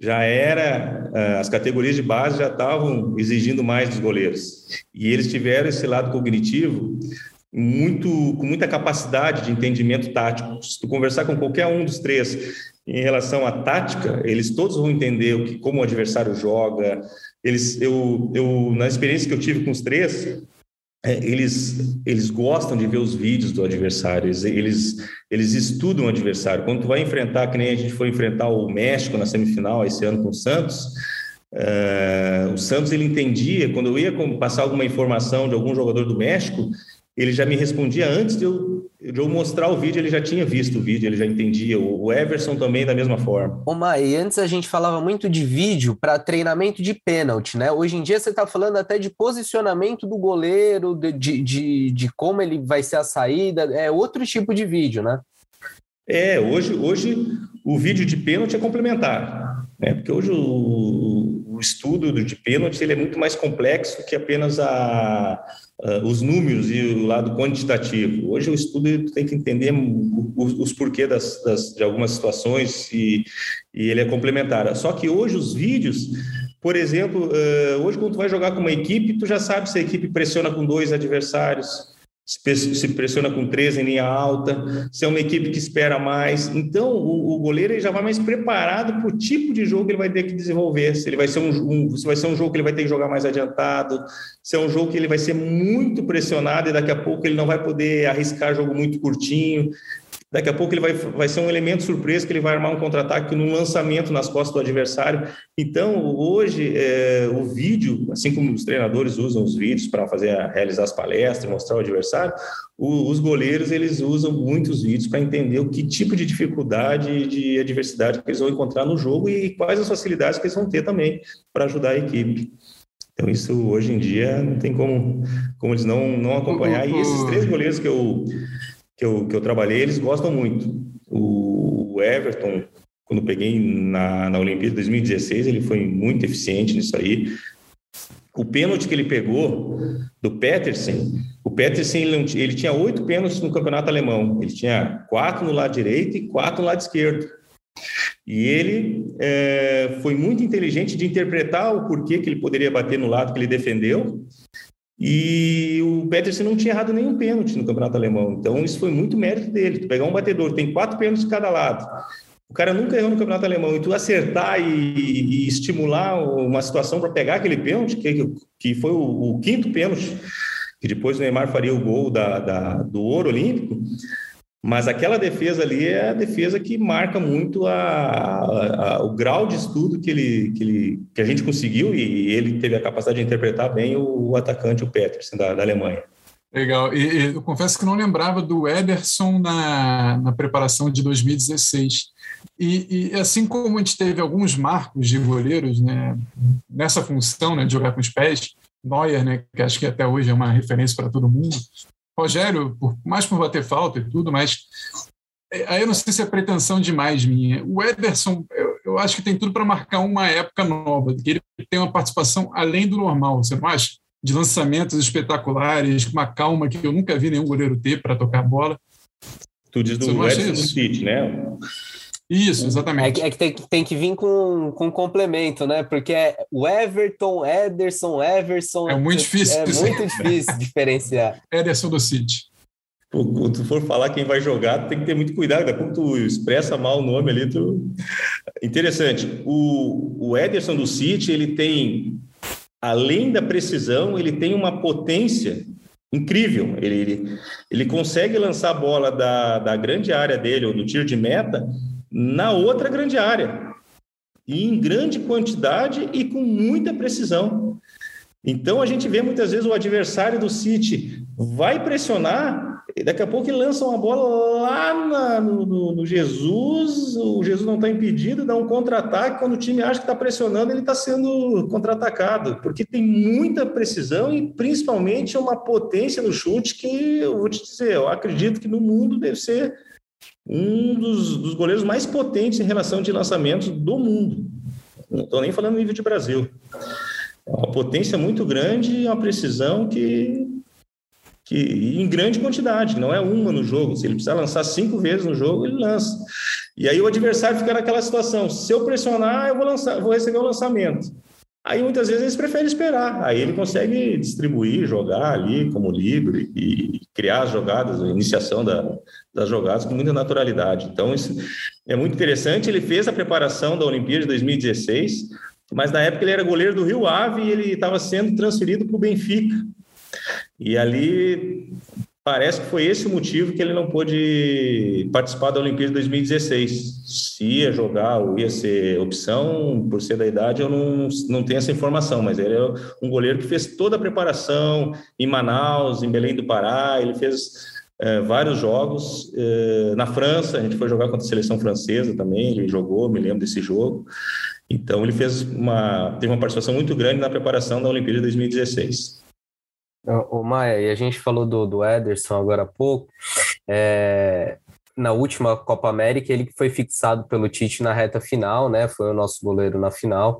já era, ah, as categorias de base já estavam exigindo mais dos goleiros. E eles tiveram esse lado cognitivo muito com muita capacidade de entendimento tático. Se tu conversar com qualquer um dos três em relação à tática, eles todos vão entender o que, como o adversário joga. Eles, eu, eu, na experiência que eu tive com os três, é, eles, eles gostam de ver os vídeos do adversário, eles, eles, estudam o adversário. Quando tu vai enfrentar, que nem a gente foi enfrentar o México na semifinal esse ano com o Santos, uh, o Santos ele entendia, quando eu ia passar alguma informação de algum jogador do México, ele já me respondia antes de eu, de eu mostrar o vídeo, ele já tinha visto o vídeo, ele já entendia. O Everson também da mesma forma. Ô, Mai, antes a gente falava muito de vídeo para treinamento de pênalti, né? Hoje em dia você está falando até de posicionamento do goleiro, de, de, de, de como ele vai ser a saída, é outro tipo de vídeo, né? É, hoje, hoje o vídeo de pênalti é complementar. Né? Porque hoje o, o estudo de pênaltis ele é muito mais complexo que apenas a, a, os números e o lado quantitativo. Hoje o estudo tem que entender os, os porquês das, das, de algumas situações e, e ele é complementar. Só que hoje os vídeos por exemplo, hoje quando tu vai jogar com uma equipe, tu já sabe se a equipe pressiona com dois adversários, se pressiona com três em linha alta, se é uma equipe que espera mais. Então, o, o goleiro já vai mais preparado para o tipo de jogo que ele vai ter que desenvolver. Se ele vai ser um, um, se vai ser um jogo que ele vai ter que jogar mais adiantado, se é um jogo que ele vai ser muito pressionado e daqui a pouco ele não vai poder arriscar jogo muito curtinho. Daqui a pouco ele vai, vai ser um elemento surpresa que ele vai armar um contra-ataque no lançamento nas costas do adversário. Então, hoje, é, o vídeo, assim como os treinadores usam os vídeos para fazer realizar as palestras, mostrar o adversário, o, os goleiros eles usam muitos vídeos para entender o que tipo de dificuldade, de adversidade que eles vão encontrar no jogo e quais as facilidades que eles vão ter também para ajudar a equipe. Então, isso hoje em dia não tem como, como eles não, não acompanhar. E esses três goleiros que eu que eu, que eu trabalhei, eles gostam muito. O, Everton, quando peguei na, na Olimpíada de 2016, ele foi muito eficiente nisso aí. O pênalti que ele pegou do Petersen, o Petersen ele, ele tinha oito pênaltis no campeonato alemão. Ele tinha quatro no lado direito e quatro no lado esquerdo. E ele é, foi muito inteligente de interpretar o porquê que ele poderia bater no lado que ele defendeu e o Peterson não tinha errado nenhum pênalti no campeonato alemão. Então, isso foi muito mérito dele. Tu pegar um batedor, tem quatro pênaltis de cada lado. O cara nunca errou no campeonato alemão. E tu acertar e, e estimular uma situação para pegar aquele pênalti, que, que foi o, o, quinto pênalti, que depois o Neymar faria o gol da, da do ouro olímpico. Mas aquela defesa ali é a defesa que marca muito a, a, a, o grau de estudo que, ele, que, ele, que a gente conseguiu e ele teve a capacidade de interpretar bem o, o atacante, o Peterson, da, da Alemanha. Legal. E, e, eu confesso que não lembrava do Ederson na, na preparação de 2016. E, e, assim como a gente teve alguns marcos de goleiros né, nessa função né, de jogar com os pés, Neuer, né, que acho que até hoje é uma referência para todo mundo, Rogério, por, mais por bater falta e tudo, mas é, aí eu não sei se é pretensão demais minha. O Ederson, eu, eu acho que tem tudo para marcar uma época nova, que ele tem uma participação além do normal, você não acha? De lançamentos espetaculares, uma calma que eu nunca vi nenhum goleiro ter para tocar a bola. Tu diz do Ederson City, né? Isso, exatamente. É, é que tem, tem, que vir com, com complemento, né? Porque é o Everton, Ederson, Everson. É muito difícil. É muito difícil diferenciar. Ederson do City. Quando tu for falar quem vai jogar, tem que ter muito cuidado. Quando tu expressa mal o nome ali, tu... Interessante. O, o Ederson do City, ele tem, além da precisão, ele tem uma potência incrível. Ele, ele, ele consegue lançar a bola da, da grande área dele, ou do tiro de meta, na outra grande área, e em grande quantidade e com muita precisão. Então a gente vê muitas vezes o adversário do City vai pressionar, e daqui a pouco ele lança uma bola lá na, no, no, no, Jesus, o Jesus não está impedido, dá um contra-ataque, quando o time acha que está pressionando, ele está sendo contra-atacado, porque tem muita precisão e principalmente uma potência no chute que eu vou te dizer, eu acredito que no mundo deve ser um dos, dos goleiros mais potentes em relação de lançamentos do mundo. Não estou nem falando nível de Brasil. É uma potência muito grande e uma precisão que, que em grande quantidade, não é uma no jogo. Se ele precisar lançar cinco vezes no jogo, ele lança. E aí o adversário fica naquela situação: se eu pressionar, eu vou lançar, vou receber o lançamento. Aí muitas vezes eles preferem esperar. Aí ele consegue distribuir, jogar ali como livre e criar as jogadas, a iniciação da, das jogadas com muita naturalidade. Então isso é muito interessante. Ele fez a preparação da Olimpíada de 2016, mas na época ele era goleiro do Rio Ave e ele estava sendo transferido para o Benfica. E ali Parece que foi esse o motivo que ele não pôde participar da Olimpíada de 2016. Se ia jogar ou ia ser opção, por ser da idade, eu não, não tenho essa informação, mas ele é um goleiro que fez toda a preparação em Manaus, em Belém do Pará, ele fez é, vários jogos. É, na França, a gente foi jogar contra a seleção francesa também, ele jogou, me lembro desse jogo. Então, ele fez uma, teve uma participação muito grande na preparação da Olimpíada de 2016. O Maia, e a gente falou do, do Ederson agora há pouco. É, na última Copa América, ele foi fixado pelo Tite na reta final, né? Foi o nosso goleiro na final,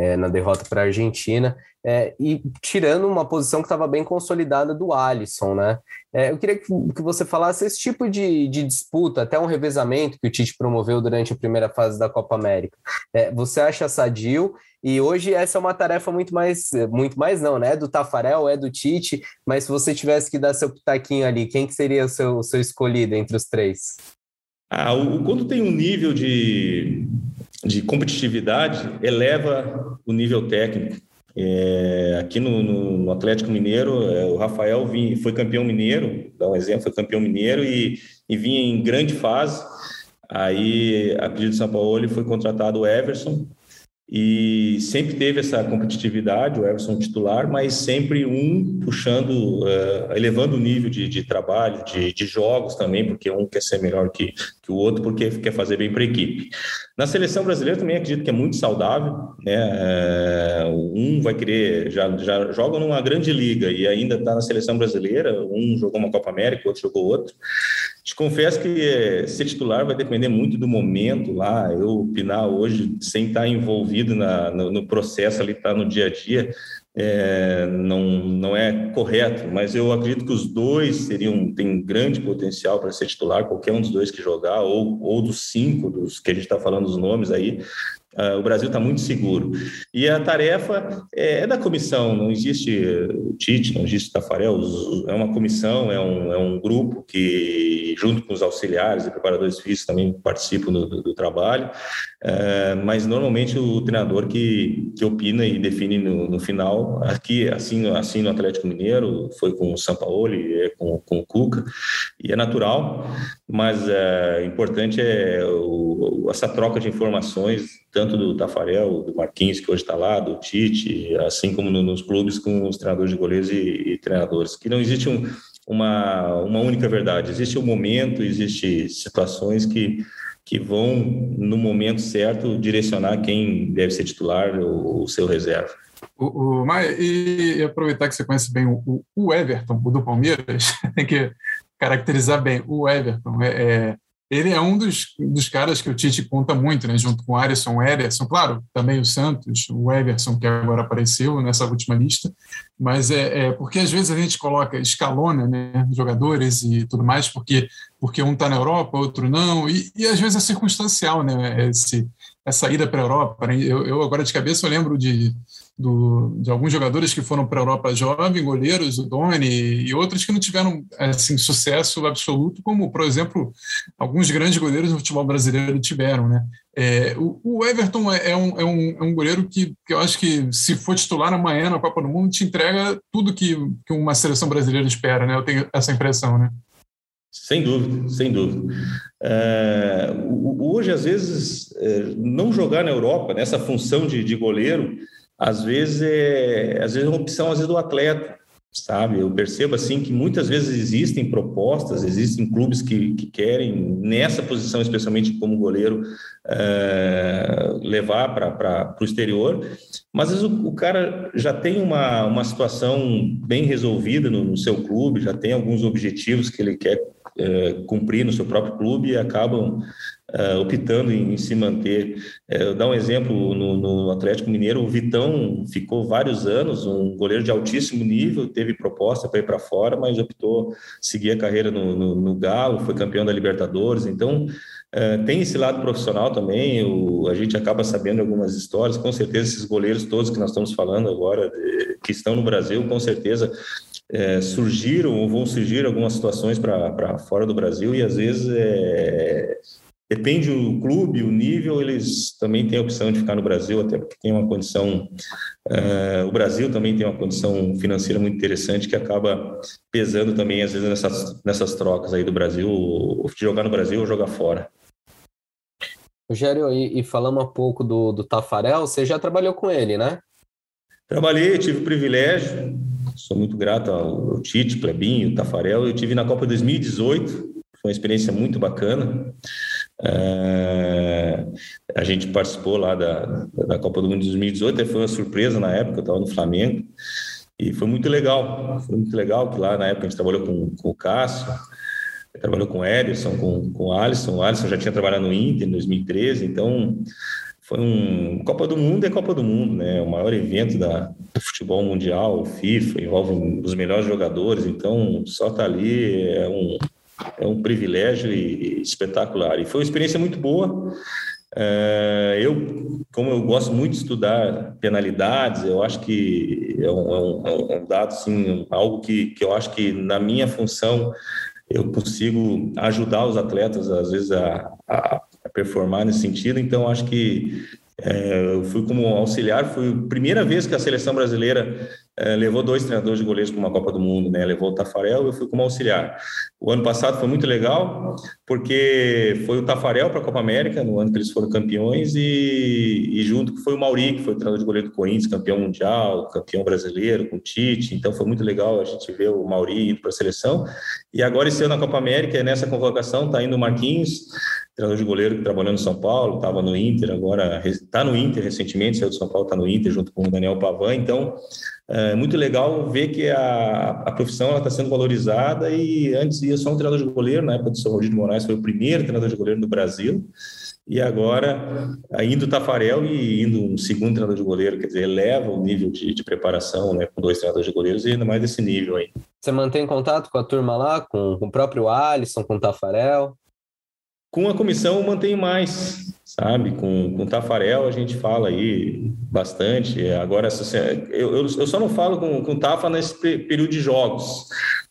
é, na derrota para a Argentina. É, e tirando uma posição que estava bem consolidada do Alisson, né? É, eu queria que, que, você falasse esse tipo de, de, disputa, até um revezamento que o Tite promoveu durante a primeira fase da Copa América. É, você acha sadio? E hoje essa é uma tarefa muito mais, muito mais não, né? Do Tafarel, é do Tite, mas se você tivesse que dar seu pitaquinho ali, quem que seria o seu, seu escolhido entre os três? Ah, o, quando tem um nível de, de competitividade, eleva o nível técnico. É, aqui no, no, no, Atlético Mineiro, é, o Rafael foi campeão mineiro, dá um exemplo, foi campeão mineiro e, e vinha em grande fase. Aí, a pedido de São Paulo, ele foi contratado o Everson, e sempre teve essa competitividade, o Everson titular, mas sempre um puxando, uh, elevando o nível de, de trabalho, de, de, jogos também, porque um quer ser melhor que, que o outro, porque quer fazer bem para a equipe. Na seleção brasileira também acredito que é muito saudável, né? Uh, um vai querer, já, já joga numa grande liga e ainda está na seleção brasileira, um jogou uma Copa América, outro jogou outro. Te confesso que eh, ser titular vai depender muito do momento lá. Eu opinar hoje, sem estar envolvido na, no, no processo ali, estar tá no dia a dia, é, não, não é correto, mas eu acredito que os dois seriam têm grande potencial para ser titular, qualquer um dos dois que jogar, ou, ou dos cinco dos que a gente está falando os nomes aí, o Brasil está muito seguro. E a tarefa é, é, da comissão, não existe o Tite, não existe o Tafarel, é uma comissão, é um, é um grupo que, junto com os auxiliares e preparadores físicos, também participam do, do, do trabalho, uh, mas normalmente o treinador que, que opina e define no, no, final, aqui, assim, assim no Atlético Mineiro, foi com o Sampaoli, é com, com o Cuca, e é natural, mas é, importante é o, essa troca de informações tanto do Tafarel, do Marquinhos, que hoje está lá, do Tite, assim como no, nos clubes com os treinadores de goleiros e, e treinadores, que não existe um, uma, uma única verdade, existe um momento, existe situações que, que vão, no momento certo, direcionar quem deve ser titular ou o seu reserva. O, o Maia, e, e, aproveitar que você conhece bem o, o Everton, o do Palmeiras, tem que caracterizar bem o Everton. É, é ele é um dos, dos caras que o Tite conta muito, né? junto com o Alisson, o Ederson, claro, também o Santos, o Everson, que agora apareceu nessa última lista, mas é, é porque às vezes a gente coloca, escalona né, jogadores e tudo mais, porque, porque um está na Europa, outro não, e, e às vezes é circunstancial né, esse, essa ida para a Europa. Né? Eu, eu agora de cabeça eu lembro de do, de alguns jogadores que foram para a Europa jovem, goleiros, o Doni e outros que não tiveram assim sucesso absoluto, como por exemplo alguns grandes goleiros do futebol brasileiro tiveram, né? É, o, o, Everton é, é, um, é, um, é um goleiro que, que eu acho que se for titular amanhã na Copa do Mundo te entrega tudo que, que uma seleção brasileira espera, né? Eu tenho essa impressão, né? Sem dúvida, sem dúvida. É, hoje, às vezes, é, não jogar na Europa, nessa função de, de goleiro, às vezes é, às vezes é uma opção às vezes do atleta, sabe? Eu percebo assim que muitas vezes existem propostas, existem clubes que, que querem nessa posição, especialmente como goleiro, é, levar para o exterior, mas às vezes o, o, cara já tem uma, uma situação bem resolvida no, no seu clube, já tem alguns objetivos que ele quer é, cumprir no seu próprio clube e acabam uh, optando em, em, se manter. Uh, eu dar um exemplo no, no, Atlético Mineiro, o Vitão ficou vários anos, um goleiro de altíssimo nível, teve proposta para ir para fora, mas optou seguir a carreira no, no, no Galo, foi campeão da Libertadores. Então, Uh, tem esse lado profissional também, o, a gente acaba sabendo algumas histórias, com certeza esses goleiros todos que nós estamos falando agora, de, que estão no Brasil, com certeza é, surgiram ou vão surgir algumas situações para fora do Brasil e às vezes é, Depende do clube, o nível, eles também têm a opção de ficar no Brasil, até porque tem uma condição. Uh, o Brasil também tem uma condição financeira muito interessante que acaba pesando também, às vezes, nessas, nessas trocas aí do Brasil, de jogar no Brasil ou jogar fora. Rogério, e, e falando um pouco do, do Tafarel, você já trabalhou com ele, né? Trabalhei, tive o privilégio, sou muito grato ao, ao Tite, Plebinho, Tafarel. Eu tive na Copa 2018, foi uma experiência muito bacana. É, a gente participou lá da, da Copa do Mundo de 2018, foi uma surpresa na época, eu estava no Flamengo, e foi muito legal, foi muito legal, que lá na época a gente trabalhou com, com o Cássio, trabalhou com o Ederson, com, com o Alisson. O Alisson já tinha trabalhado no Inter em 2013, então foi um Copa do Mundo é Copa do Mundo, né? O maior evento da, do futebol mundial, FIFA, envolve os melhores jogadores, então só tá ali é um, é um privilégio e, espetacular. E foi uma experiência muito boa. É, eu, como eu gosto muito de estudar penalidades, eu acho que é um, é um, é dado, assim, algo que, que eu acho que na minha função eu consigo ajudar os atletas, às vezes, a, a performar nesse sentido. Então, acho que é, eu fui como auxiliar, foi a primeira vez que a seleção brasileira é, levou dois treinadores de goleiros para uma Copa do Mundo, né? Levou o Tafarel e eu fui como auxiliar. O ano passado foi muito legal, porque foi o Tafarel para a Copa América, no ano que eles foram campeões, e, e junto foi o Mauri, que foi o treinador de goleiro do Corinthians, campeão mundial, campeão brasileiro, com o Tite. Então foi muito legal a gente ver o Mauri indo para a seleção. E agora, esse ano na Copa América, nessa convocação, está indo o Marquinhos, treinador de goleiro que trabalhou no São Paulo, estava no Inter, agora está no Inter recentemente, saiu do São Paulo, está no Inter junto com o Daniel Pavan. Então, é muito legal ver que a, a profissão está sendo valorizada e antes ia só um treinador de goleiro, na época do São Rodrigo de Moraes, foi o primeiro treinador de goleiro do Brasil. E agora, indo o Tafarel e indo um segundo treinador de goleiro, quer dizer, eleva o nível de, de preparação né, com dois treinadores de goleiros e ainda mais desse nível aí. Você mantém contato com a turma lá, com, com o próprio Alisson, com o Tafarel? Com a comissão mantenho mais, sabe? Com, com Tafarel a gente fala aí bastante. Agora, eu, eu, só não falo com, com Tafa nesse período de jogos,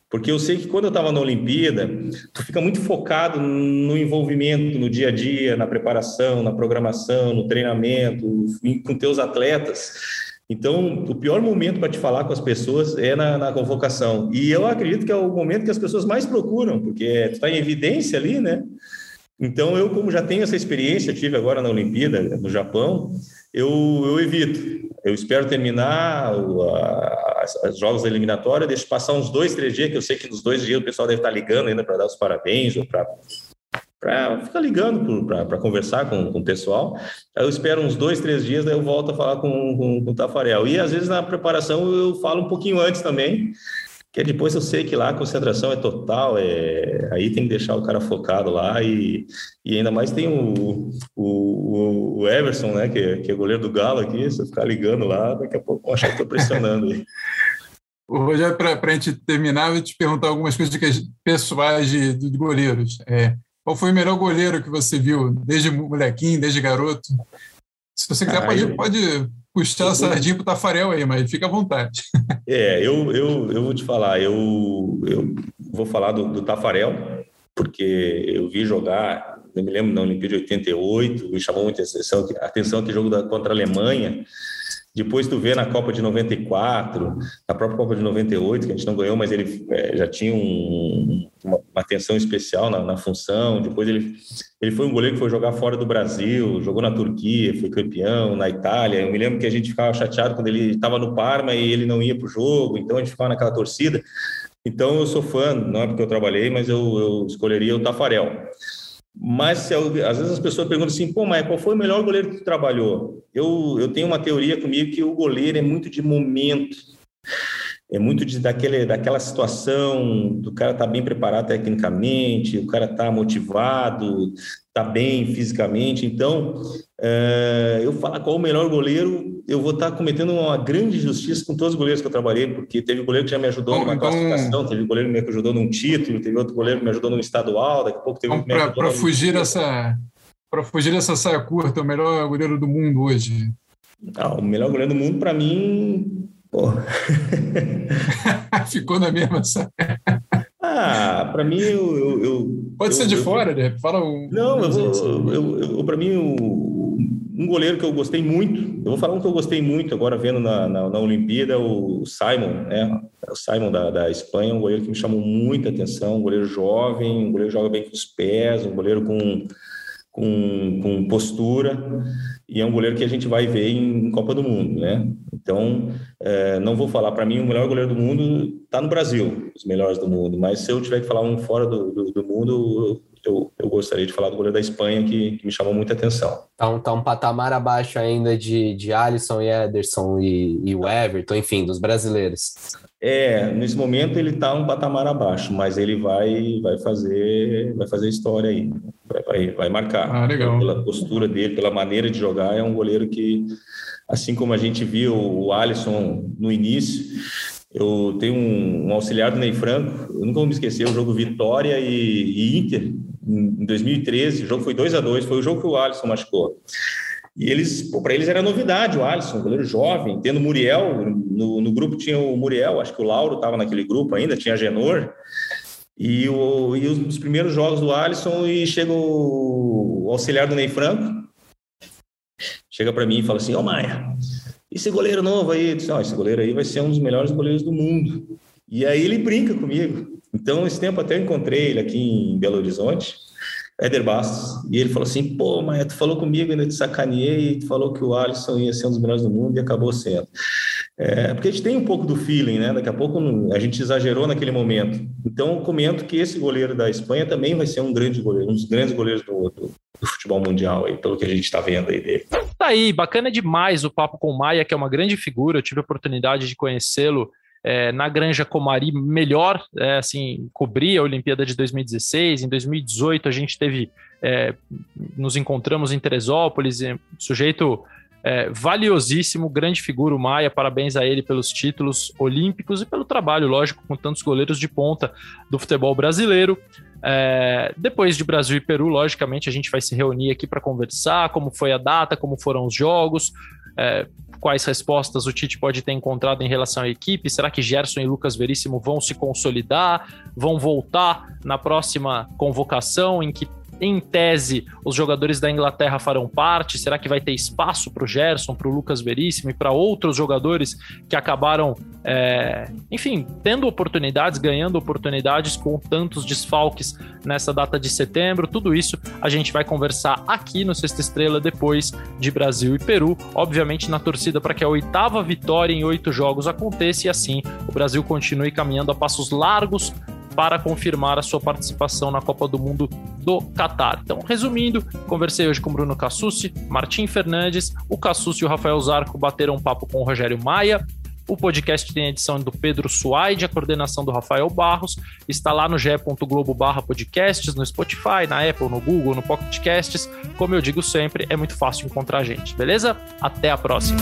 porque eu sei que quando eu estava na Olimpíada, tu fica muito focado no envolvimento, no dia a dia, na preparação, na programação, no treinamento, com teus atletas. Então, o pior momento para te falar com as pessoas é na, na, convocação. E eu acredito que é o momento que as pessoas mais procuram, porque tu está em evidência ali, né? Então, eu, como já tenho essa experiência, tive agora na Olimpíada, no Japão, eu, eu evito. Eu espero terminar os jogos da eliminatória, deixo passar uns dois, três dias, que eu sei que nos dois dias o pessoal deve estar ligando ainda para dar os parabéns ou para para ficar ligando para conversar com, com o pessoal. Aí eu espero uns dois, três dias, daí eu volto a falar com, com, com o Tafarel. E às vezes na preparação eu falo um pouquinho antes também, que depois eu sei que lá a concentração é total, é, aí tem que deixar o cara focado lá e, e ainda mais tem o, o, o Everson, né, que, é, que é goleiro do Galo aqui, se eu ficar ligando lá, daqui a pouco eu acho que estou pressionando aí. Rogério, para a gente terminar, eu vou te perguntar algumas coisas pessoais de, de goleiros. É, qual foi o melhor goleiro que você viu, desde molequinho, desde garoto? Se você quiser, pode, pode puxar a sardinha para o Tafarel aí, mas fica à vontade. É, eu, eu, eu vou te falar, eu, eu vou falar do, do Tafarel, porque eu vi jogar, não me lembro, na Olimpíada de 88, me chamou muita atenção, atenção que jogo da, contra a Alemanha, depois tu vê na Copa de 94, na própria Copa de 98, que a gente não ganhou, mas ele é, já tinha um, uma, atenção especial na, na, função. Depois ele, ele foi um goleiro que foi jogar fora do Brasil, jogou na Turquia, foi campeão, na Itália. Eu me lembro que a gente ficava chateado quando ele estava no Parma e ele não ia para o jogo, então a gente ficava naquela torcida. Então eu sou fã, não é porque eu trabalhei, mas eu, eu escolheria o Tafarel. Mas às vezes as pessoas perguntam assim, pô, mas qual foi o melhor goleiro que tu trabalhou? Eu, eu tenho uma teoria comigo que o goleiro é muito de momento, é muito de, daquele, daquela situação do cara estar tá bem preparado tecnicamente, o cara tá motivado, tá bem fisicamente. Então, é, eu falo qual o melhor goleiro, eu vou estar tá cometendo uma grande justiça com todos os goleiros que eu trabalhei, porque teve goleiro que já me ajudou numa então, classificação, teve goleiro que me ajudou num título, teve outro goleiro que me ajudou num estadual, daqui a pouco teve então, um que me ajudou Para fugir dessa para fugir dessa saia curta, o melhor goleiro do mundo hoje? Ah, o melhor goleiro do mundo, para mim, Porra. Ficou na mesma. Ah, para mim, eu, eu, eu Pode eu, ser de fora, né? Fala um. Não, eu vou. Eu, para mim, um goleiro que eu gostei muito, eu vou falar um que eu gostei muito agora vendo na, na, na Olimpíada, o Simon, né? O Simon da, da Espanha, um goleiro que me chamou muita atenção, um goleiro jovem, um goleiro que joga bem com os pés, um goleiro com, com, com postura e é um goleiro que a gente vai ver em Copa do Mundo, né? Então, é, não vou falar, para mim, o melhor goleiro do mundo está no Brasil, os melhores do mundo, mas se eu tiver que falar um fora do, do, do mundo, eu, eu, gostaria de falar do goleiro da Espanha, que, que me chamou muita atenção. Tá um, tá um patamar abaixo ainda de, de Alisson e Ederson e, e o Everton, enfim, dos brasileiros. É, nesse momento ele está um patamar abaixo, mas ele vai, vai fazer, vai fazer história aí, vai, vai, vai marcar. Ah, legal. Pela postura dele, pela maneira de jogar, é um goleiro que, assim como a gente viu o Alisson no início, eu tenho um, um auxiliar do Ney Franco, eu nunca vou me esquecer, o jogo Vitória e, e Inter, em 2013, o jogo foi 2 a 2 foi o jogo que o Alisson machucou. E eles, para eles era novidade o Alisson, um goleiro jovem, tendo Muriel, no, no, grupo tinha o Muriel, acho que o Lauro estava naquele grupo ainda, tinha Genor, e, o, e os, os, primeiros jogos do Alisson, e chega o, o auxiliar do Ney Franco, chega para mim e fala assim, ô oh, Maia, esse goleiro novo aí, disse, oh, esse goleiro aí vai ser um dos melhores goleiros do mundo. E aí ele brinca comigo. Então, esse tempo até encontrei ele aqui em Belo Horizonte, Éder Bastos, e ele falou assim, pô, Maia, tu falou comigo, ainda te sacaneei, e tu falou que o Alisson ia ser um dos melhores do mundo e acabou sendo. É, porque a gente tem um pouco do feeling, né? Daqui a pouco a gente exagerou naquele momento. Então, comento que esse goleiro da Espanha também vai ser um grande goleiro, um dos grandes goleiros do, do, do futebol mundial, aí, pelo que a gente está vendo aí dele. Tá aí, bacana demais o papo com o Maia, que é uma grande figura, eu tive a oportunidade de conhecê-lo é, na Granja Comari melhor, é, assim, cobrir a Olimpíada de 2016. Em 2018 a gente teve, é, nos encontramos em Teresópolis, sujeito é, valiosíssimo, grande figura o Maia, parabéns a ele pelos títulos olímpicos e pelo trabalho, lógico, com tantos goleiros de ponta do futebol brasileiro. É, depois de Brasil e Peru, logicamente, a gente vai se reunir aqui para conversar como foi a data, como foram os jogos, é, quais respostas o Tite pode ter encontrado em relação à equipe. Será que Gerson e Lucas Veríssimo vão se consolidar, vão voltar na próxima convocação, em que em tese, os jogadores da Inglaterra farão parte? Será que vai ter espaço para o Gerson, para o Lucas Veríssimo e para outros jogadores que acabaram, é, enfim, tendo oportunidades, ganhando oportunidades com tantos desfalques nessa data de setembro? Tudo isso a gente vai conversar aqui no Sexta Estrela depois de Brasil e Peru, obviamente na torcida para que a oitava vitória em oito jogos aconteça e assim o Brasil continue caminhando a passos largos para confirmar a sua participação na Copa do Mundo do Catar. Então, resumindo, conversei hoje com Bruno Cassucci, Martim Fernandes, o Cassucci e o Rafael Zarco bateram um papo com o Rogério Maia, o podcast tem a edição do Pedro Suaide, a coordenação do Rafael Barros. Está lá no ge.globo barra podcasts, no Spotify, na Apple, no Google, no Pocket Casts. Como eu digo sempre, é muito fácil encontrar a gente, beleza? Até a próxima.